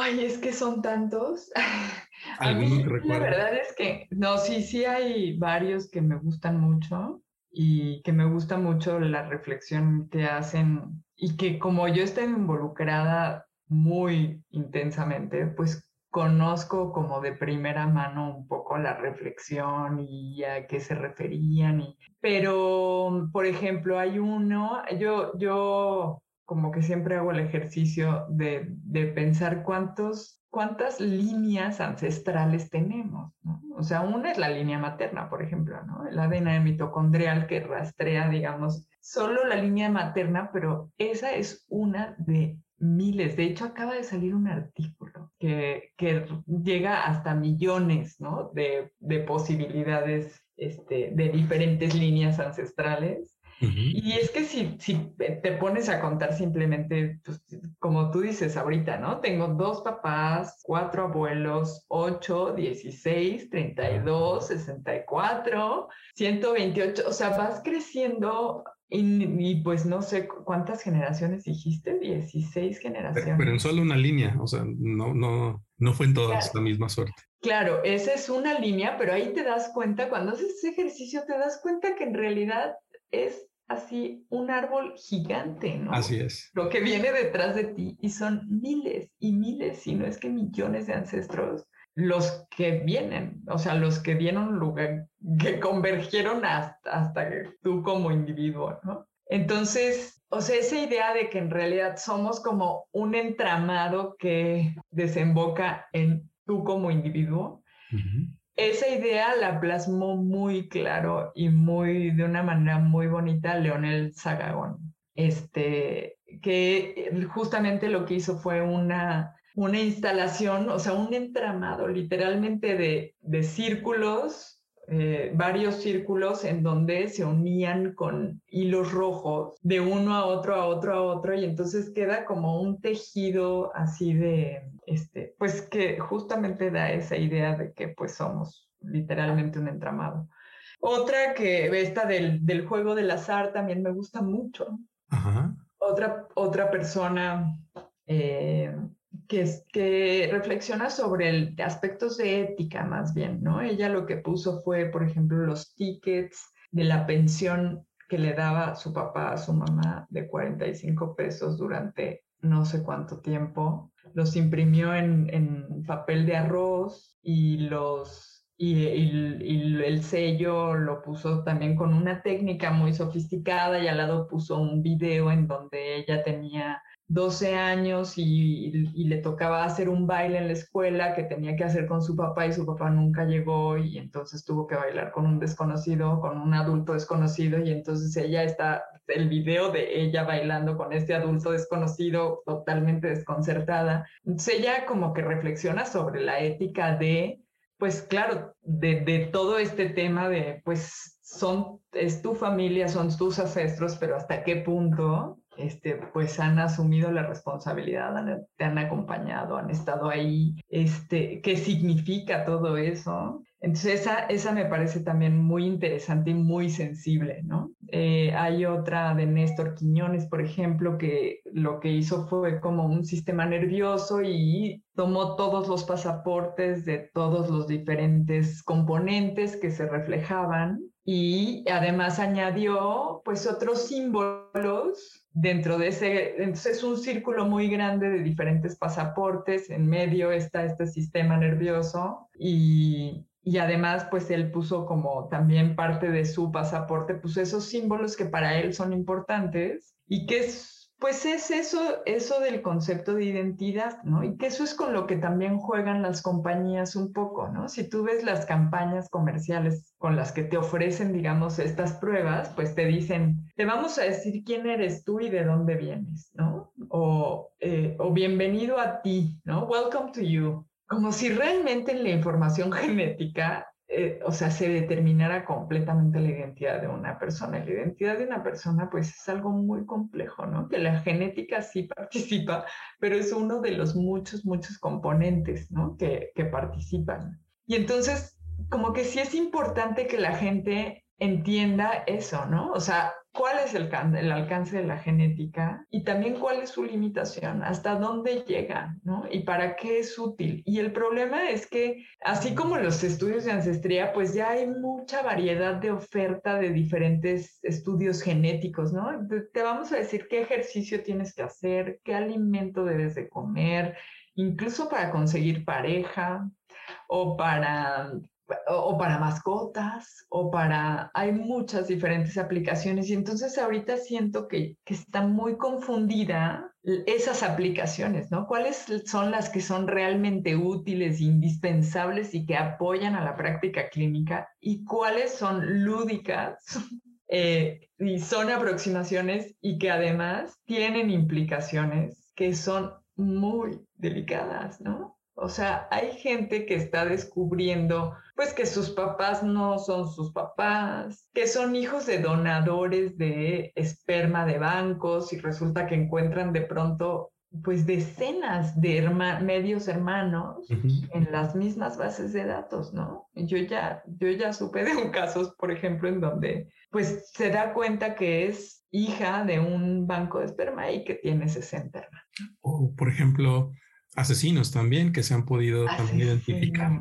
Ay, es que son tantos. (laughs) A mí, la verdad es que, no, sí, sí hay varios que me gustan mucho y que me gusta mucho la reflexión que hacen y que como yo estoy involucrada muy intensamente, pues conozco como de primera mano un poco la reflexión y a qué se referían. Y, pero, por ejemplo, hay uno, yo, yo como que siempre hago el ejercicio de, de pensar cuántos, cuántas líneas ancestrales tenemos. ¿no? O sea, una es la línea materna, por ejemplo, ¿no? el ADN mitocondrial que rastrea, digamos, solo la línea materna, pero esa es una de miles. De hecho, acaba de salir un artículo que, que llega hasta millones ¿no? de, de posibilidades este, de diferentes líneas ancestrales Y es que si, si te pones a contar simplemente, pues, como tú dices ahorita, ¿no? Tengo dos papás, cuatro abuelos, ocho, dieciséis, treinta y dos, sesenta y cuatro, ciento veintiocho, o sea, vas creciendo y, pues no sé cuántas generaciones dijiste, 16 generaciones. Pero, en solo una línea, o sea, no, no, no fue en todas la misma suerte. Claro, esa es una línea, pero ahí te das cuenta, cuando haces ese ejercicio, te das cuenta que en realidad es así un árbol gigante, ¿no? Así es. Lo que viene detrás de ti y son miles y miles, si no es que millones de ancestros los que vienen, o sea, los que dieron lugar, que convergieron hasta, hasta tú como individuo, ¿no? Entonces, o sea, esa idea de que en realidad somos como un entramado que desemboca en tú como individuo, esa idea la plasmó muy claro y muy, de una manera muy bonita Leonel Sagagón, este, que justamente lo que hizo fue una una instalación, o sea, un entramado literalmente de, de círculos, eh, varios círculos en donde se unían con hilos rojos de uno a otro, a otro, a otro, y entonces queda como un tejido así de, este, pues que justamente da esa idea de que pues somos literalmente un entramado. Otra que esta del, del juego del azar también me gusta mucho. Otra, otra persona eh, que, reflexiona sobre el, aspectos de ética más bien, ¿no? Ella lo que puso fue, por ejemplo, los tickets de la pensión que le daba su papá a su mamá de 45 pesos durante no sé cuánto tiempo. Los imprimió en, papel de arroz y los y, el sello lo puso también con una técnica muy sofisticada y al lado puso un video en donde ella tenía 12 años y, le tocaba hacer un baile en la escuela que tenía que hacer con su papá y su papá nunca llegó y entonces tuvo que bailar con un desconocido, con un adulto desconocido y entonces ella está, el video de ella bailando con este adulto desconocido totalmente desconcertada. Entonces ella como que reflexiona sobre la ética de, pues claro, de, de todo este tema de, pues son, es tu familia, son tus ancestros, pero hasta qué punto este, pues han asumido la responsabilidad, te han acompañado, han estado ahí, este, qué significa todo eso. Entonces esa, esa me parece también muy interesante y muy sensible, ¿no? Eh, hay otra de Néstor Quiñones, por ejemplo, que lo que hizo fue como un sistema nervioso y tomó todos los pasaportes de todos los diferentes componentes que se reflejaban y además añadió pues otros símbolos dentro de ese, entonces es un círculo muy grande de diferentes pasaportes, en medio está este sistema nervioso y, y además pues él puso como también parte de su pasaporte, pues esos símbolos que para él son importantes y que es pues es eso, eso del concepto de identidad, ¿no? Y que eso es con lo que también juegan las compañías un poco, ¿no? Si tú ves las campañas comerciales con las que te ofrecen, digamos, estas pruebas, pues te dicen, te vamos a decir quién eres tú y de dónde vienes, ¿no? O, eh, o bienvenido a ti, ¿no? Welcome to you. Como si realmente en la información (laughs) genética eh, o sea, se determinara completamente la identidad de una persona. La identidad de una persona, pues es algo muy complejo, ¿no? Que la genética sí participa, pero es uno de los muchos, muchos componentes, ¿no? Que, que participan. Y entonces, como que sí es importante que la gente entienda eso, ¿no? O sea, cuál es el, alcance de la genética y también cuál es su limitación, hasta dónde llega, ¿no? Y para qué es útil. Y el problema es que, así como los estudios de ancestría, pues ya hay mucha variedad de oferta de diferentes estudios genéticos, ¿no? Te vamos a decir qué ejercicio tienes que hacer, qué alimento debes de comer, incluso para conseguir pareja o para o para mascotas o para, hay muchas diferentes aplicaciones y entonces ahorita siento que, que está muy confundida esas aplicaciones, ¿no? ¿Cuáles son las que son realmente útiles, indispensables y que apoyan a la práctica clínica y cuáles son lúdicas (laughs) eh, y son aproximaciones y que además tienen implicaciones que son muy delicadas, ¿no? O sea, hay gente que está descubriendo, pues, que sus papás no son sus papás, que son hijos de donadores de esperma de bancos y resulta que encuentran de pronto pues decenas de medios hermanos en las mismas bases de datos, ¿no? Yo ya, yo ya supe de un caso, por ejemplo, en donde pues se da cuenta que es hija de un banco de esperma y que tiene 60 hermanos. O, por ejemplo, asesinos también que se han podido identificar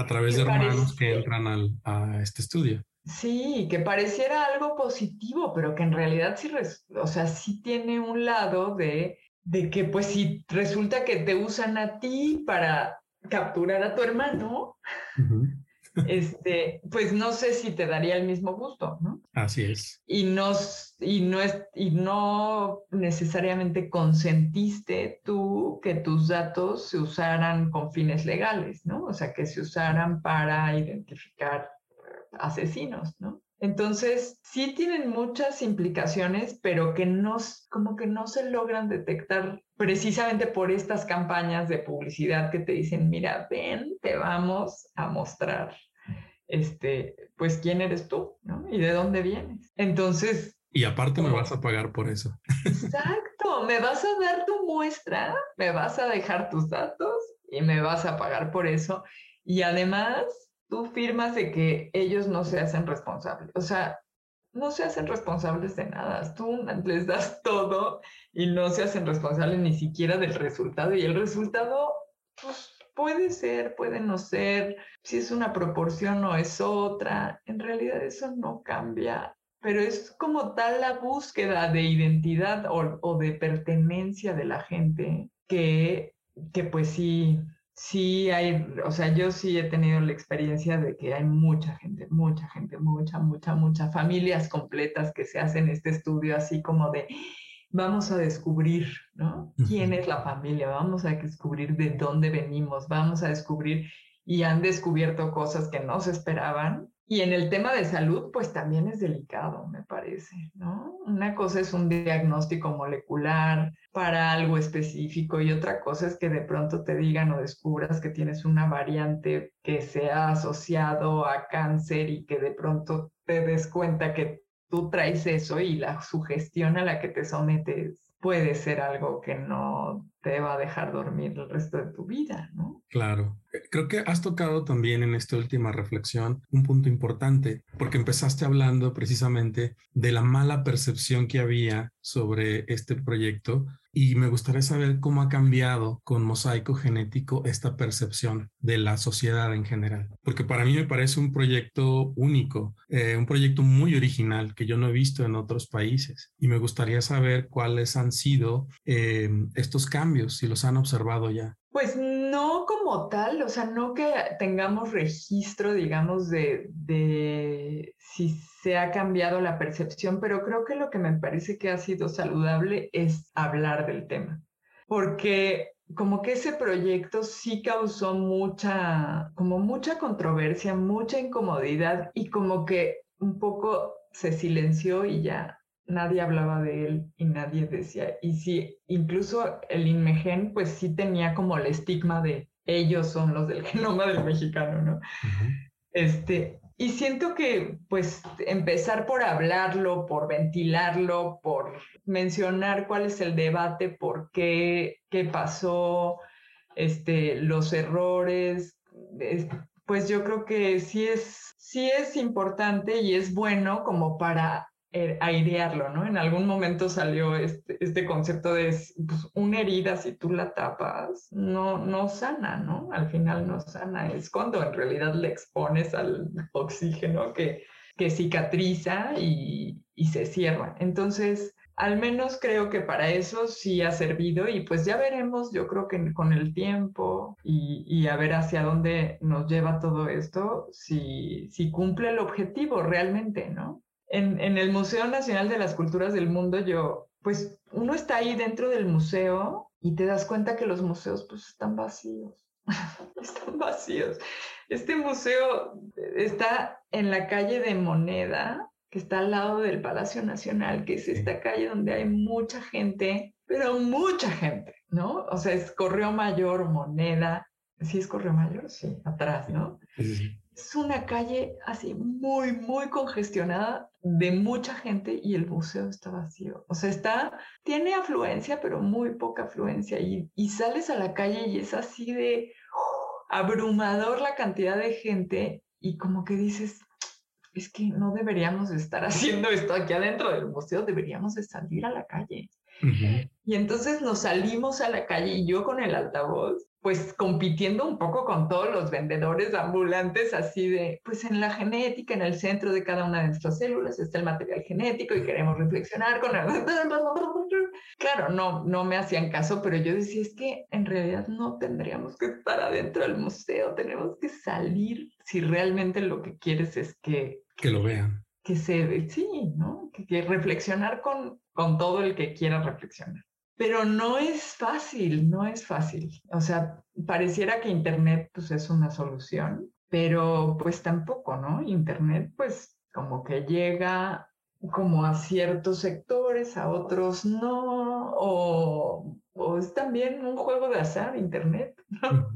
a través de hermanos que entran al, a este estudio. Sí, que pareciera algo positivo, pero que en realidad sí, o sea, sí tiene un lado de de que pues si resulta que te usan a ti para capturar a tu hermano, este, pues no sé si te daría el mismo gusto, ¿no? Así es. Y no, y no, es, y no necesariamente consentiste tú que tus datos se usaran con fines legales, ¿no? O sea, que se usaran para identificar asesinos, ¿no? Entonces, sí tienen muchas implicaciones, pero que no, como que no se logran detectar precisamente por estas campañas de publicidad que te dicen, mira, ven, te vamos a mostrar, este, pues quién eres tú, ¿no? Y de dónde vienes. Entonces. Y aparte me vas a pagar por eso. Exacto, me vas a dar tu muestra, me vas a dejar tus datos y me vas a pagar por eso. Y además tú firmas de que ellos no se hacen responsables. O sea, no se hacen responsables de nada. Tú (laughs) les das todo y no se hacen responsables ni siquiera del resultado. Y el resultado, pues puede ser, puede no ser, si es una proporción o es otra. En realidad eso no cambia. Pero es como tal la búsqueda de identidad o, o de pertenencia de la gente que, que pues sí, sí hay, o sea, yo sí he tenido la experiencia de que hay mucha gente, mucha gente, mucha, mucha, mucha, familias completas que se hacen este estudio así como de, vamos a descubrir, ¿no? ¿Quién es la familia? Vamos a descubrir de dónde venimos, vamos a descubrir y han descubierto cosas que no se esperaban y en el tema de salud, pues también es delicado, me parece, ¿no? Una cosa es un diagnóstico molecular para algo específico y otra cosa es que de pronto te digan o descubras que tienes una variante que se ha asociado a cáncer y que de pronto te des cuenta que tú traes eso y la sugestión a la que te sometes puede ser algo que no te va a dejar dormir el resto de tu vida, ¿no? Claro. Creo que has tocado también en esta última reflexión un punto importante, porque empezaste hablando precisamente de la mala percepción que había sobre este proyecto y me gustaría saber cómo ha cambiado con mosaico genético esta percepción de la sociedad en general, porque para mí me parece un proyecto único, eh, un proyecto muy original que yo no he visto en otros países y me gustaría saber cuáles han sido eh, estos cambios, si los han observado ya. Pues no como tal, o sea, no que tengamos registro, digamos, de, de, si se ha cambiado la percepción, pero creo que lo que me parece que ha sido saludable es hablar del tema, porque como que ese proyecto sí causó mucha, como mucha controversia, mucha incomodidad y como que un poco se silenció y ya nadie hablaba de él y nadie decía. Y sí, incluso el INMEGEN, pues sí tenía como el estigma de ellos son los del (laughs) genoma del mexicano, ¿no? Este, y siento que, pues, empezar por hablarlo, por ventilarlo, por mencionar cuál es el debate, por qué, qué pasó, este, los errores, pues yo creo que sí es, sí es importante y es bueno como para airearlo, ¿no? En algún momento salió este, este concepto de pues, una herida, si tú la tapas, no, no sana, ¿no? Al final no sana, es cuando en realidad le expones al oxígeno que, que cicatriza y, y se cierra. Entonces, al menos creo que para eso sí ha servido y pues ya veremos, yo creo que con el tiempo y, y a ver hacia dónde nos lleva todo esto, si, si cumple el objetivo realmente, ¿no? En, el Museo Nacional de las Culturas del Mundo, yo, pues uno está ahí dentro del museo y te das cuenta que los museos pues están vacíos, (laughs) están vacíos. Este museo está en la calle de Moneda, que está al lado del Palacio Nacional, que es esta calle donde hay mucha gente, pero mucha gente, ¿no? O sea, es Correo Mayor, Moneda, ¿Sí es Correo Mayor? Sí, atrás, ¿no? Es una calle así muy, muy congestionada de mucha gente y el museo está vacío. O sea, está, tiene afluencia, pero muy poca afluencia. Y, y sales a la calle y es así de abrumador la cantidad de gente y como que dices, es que no deberíamos estar (laughs) haciendo esto aquí adentro del museo, deberíamos de salir a la calle. Y entonces nos salimos a la calle y yo con el altavoz, pues compitiendo un poco con todos los vendedores ambulantes, así de, pues en la genética, en el centro de cada una de nuestras células está el material genético y queremos reflexionar con el... (laughs) Claro, no, no me hacían caso, pero yo decía, es que en realidad no tendríamos que estar adentro del museo, tenemos que salir si realmente lo que quieres es que... Que lo vean. Que se, sí, ¿no? Que, que reflexionar con, con todo el que quiera reflexionar. Pero no es fácil, no es fácil. O sea, pareciera que Internet pues es una solución, pero pues tampoco, ¿no? Internet pues como que llega como a ciertos sectores, a otros no, o, o es también un juego de azar Internet, ¿no?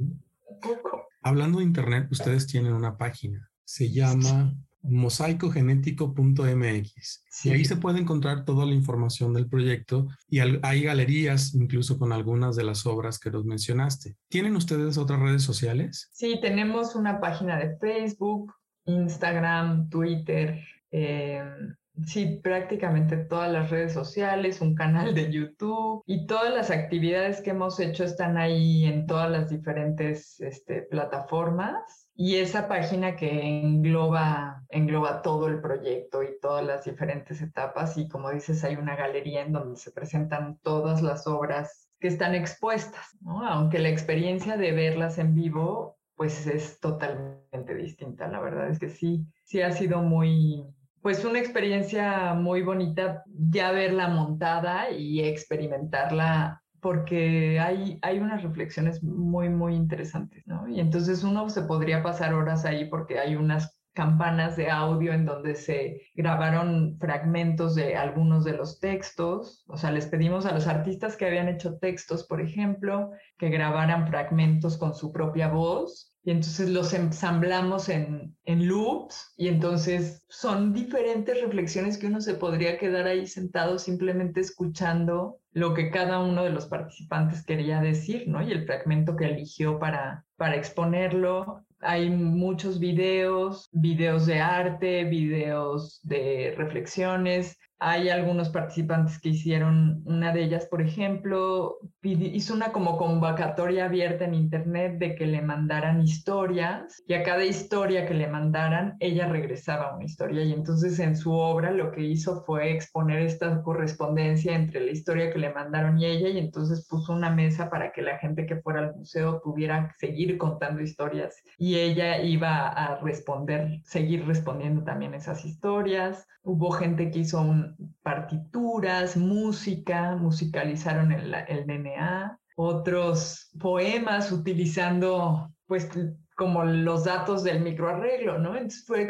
Poco. Hablando de Internet, ustedes tienen una página, se llama mosaicogenético.mx. Y ahí se puede encontrar toda la información del proyecto y hay galerías incluso con algunas de las obras que nos mencionaste. ¿Tienen ustedes otras redes sociales? Sí, tenemos una página de Facebook, Instagram, Twitter. Em, sí, prácticamente todas las redes sociales, un canal de YouTube y todas las actividades que hemos hecho están ahí en todas las diferentes este, plataformas y esa página que engloba, engloba todo el proyecto y todas las diferentes etapas y como dices hay una galería en donde se presentan todas las obras que están expuestas, ¿no? aunque la experiencia de verlas en vivo pues es totalmente distinta, la verdad es que sí, sí ha sido muy, pues una experiencia muy bonita ya verla montada y experimentarla porque hay, hay unas reflexiones muy, muy interesantes, ¿no? Y entonces uno se podría pasar horas ahí porque hay unas campanas de audio en donde se grabaron fragmentos de algunos de los textos. O sea, les pedimos a los artistas que habían hecho textos, por ejemplo, que grabaran fragmentos con su propia voz y entonces los ensamblamos en, en, loops y entonces son diferentes reflexiones que uno se podría quedar ahí sentado simplemente escuchando lo que cada uno de los participantes quería decir, ¿no? Y el fragmento que eligió para, para exponerlo. Hay muchos videos, videos de arte, videos de reflexiones, hay algunos participantes que hicieron, una de ellas, por ejemplo, hizo una como convocatoria abierta en internet de que le mandaran historias y a cada historia que le mandaran, ella regresaba una historia y entonces en su obra lo que hizo fue exponer esta correspondencia entre la historia que le mandaron y ella y entonces puso una mesa para que la gente que fuera al museo pudiera seguir contando historias y ella iba a responder, seguir respondiendo también esas historias. Hubo gente que hizo un, partituras, música, musicalizaron el, el DNA, otros poemas utilizando pues como los datos del microarreglo, ¿no? Entonces fue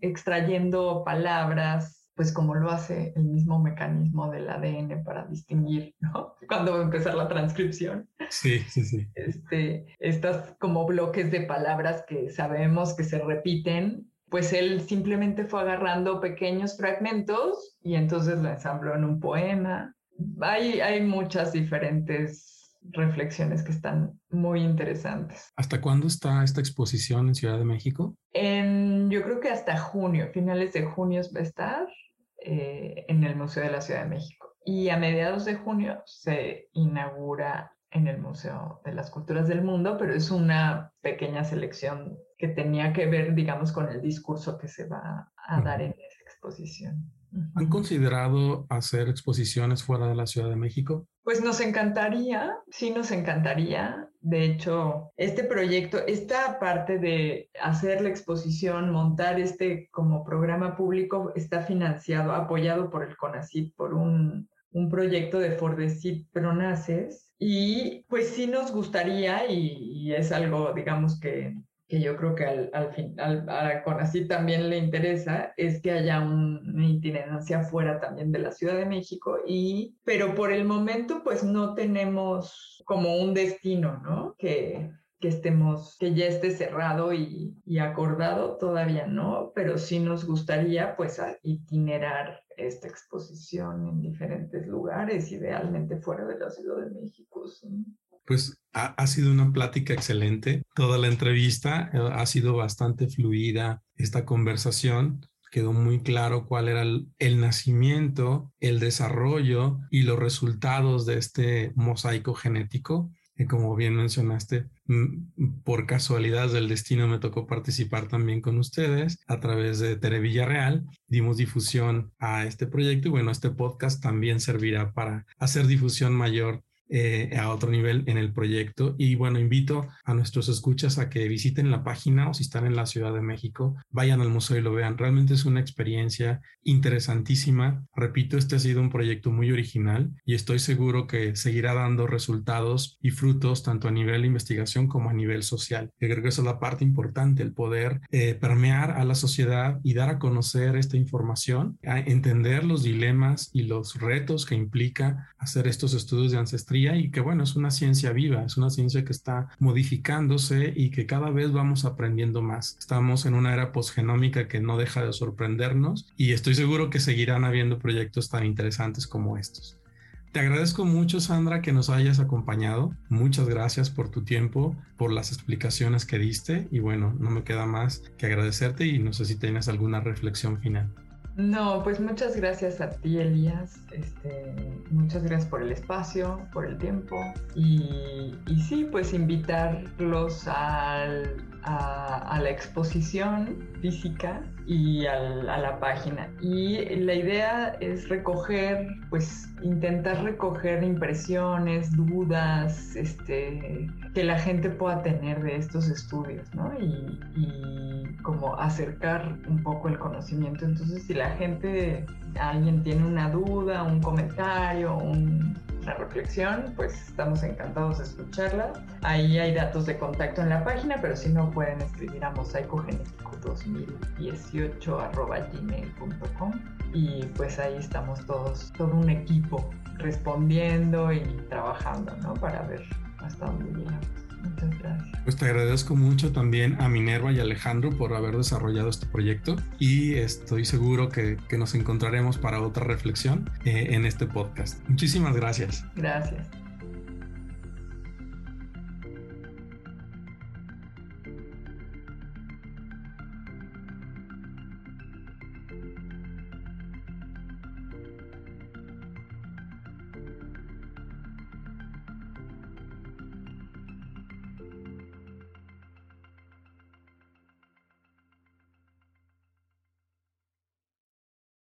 extrayendo palabras, pues como lo hace el mismo mecanismo del ADN para distinguir, ¿no? Cuando va a empezar la transcripción. Sí, sí, sí. Este, estas como bloques de palabras que sabemos que se repiten pues él simplemente fue agarrando pequeños fragmentos y entonces lo ensambló en un poema. Hay, hay muchas diferentes reflexiones que están muy interesantes. ¿Hasta cuándo está esta exposición en Ciudad de México? En, yo creo que hasta junio, finales de junio va a estar eh, en el Museo de la Ciudad de México. Y a mediados de junio se inaugura en el Museo de las Culturas del Mundo, pero es una pequeña selección que tenía que ver, digamos, con el discurso que se va a dar en esa exposición. ¿Han considerado hacer exposiciones fuera de la Ciudad de México? Pues nos encantaría, sí nos encantaría. De hecho, este proyecto, esta parte de hacer la exposición, montar este como programa público, está financiado, apoyado por el CONACYT, por un, un proyecto de Fordesit Pronaces. Y pues sí nos gustaría, y es algo, digamos, que que yo creo que al, al fin, al, a CONACYT también le interesa, es que haya una itinerancia fuera también de la Ciudad de México, y, pero por el momento pues no tenemos como un destino, ¿no? Que, que estemos, que ya esté cerrado y, y, acordado, todavía no, pero sí nos gustaría pues itinerar esta exposición en diferentes lugares, idealmente fuera de la Ciudad de México. Pues ha, ha, sido una plática excelente. Toda la entrevista eh, ha sido bastante fluida esta conversación quedó muy claro cuál era el, nacimiento, el desarrollo y los resultados de este mosaico genético. Y como bien mencionaste, por casualidad del destino me tocó participar también con ustedes a través de Tere Villarreal. Dimos difusión a este proyecto y bueno, este podcast también servirá para hacer difusión mayor eh, a otro nivel en el proyecto. Y bueno, invito a nuestros escuchas a que visiten la página o si están en la Ciudad de México, vayan al museo y lo vean. Realmente es una experiencia interesantísima. Repito, este ha sido un proyecto muy original y estoy seguro que seguirá dando resultados y frutos tanto a nivel de investigación como a nivel social. Yo creo que esa es la parte importante, el poder eh, permear a la sociedad y dar a conocer esta información, a entender los dilemas y los retos que implica hacer estos estudios de ancestría y que bueno, es una ciencia viva, es una ciencia que está modificándose y que cada vez vamos aprendiendo más. Estamos en una era posgenómica que no deja de sorprendernos y estoy seguro que seguirán habiendo proyectos tan interesantes como estos. Te agradezco mucho, Sandra, que nos hayas acompañado. Muchas gracias por tu tiempo, por las explicaciones que diste y bueno, no me queda más que agradecerte y no sé si tienes alguna reflexión final. No, pues muchas gracias a ti, Elías. Este, muchas gracias por el espacio, por el tiempo. Y, y sí, pues invitarlos al, a, la exposición física y a la página. Y la idea es recoger, pues intentar recoger impresiones, dudas, este, que la gente pueda tener de estos estudios, ¿no? Y, y como acercar un poco el conocimiento. Entonces, si la gente, alguien tiene una duda, un comentario, un, una reflexión, pues estamos encantados de escucharla. Ahí hay datos de contacto en la página, pero si no pueden escribir a mosaicogenético2018 y pues ahí estamos todos, todo un equipo respondiendo y trabajando, ¿no? Para ver hasta dónde llegamos. Muchas gracias. Pues te agradezco mucho también a Minerva y Alejandro por haber desarrollado este proyecto y estoy seguro que, que nos encontraremos para otra reflexión eh, en este podcast. Muchísimas gracias. Gracias.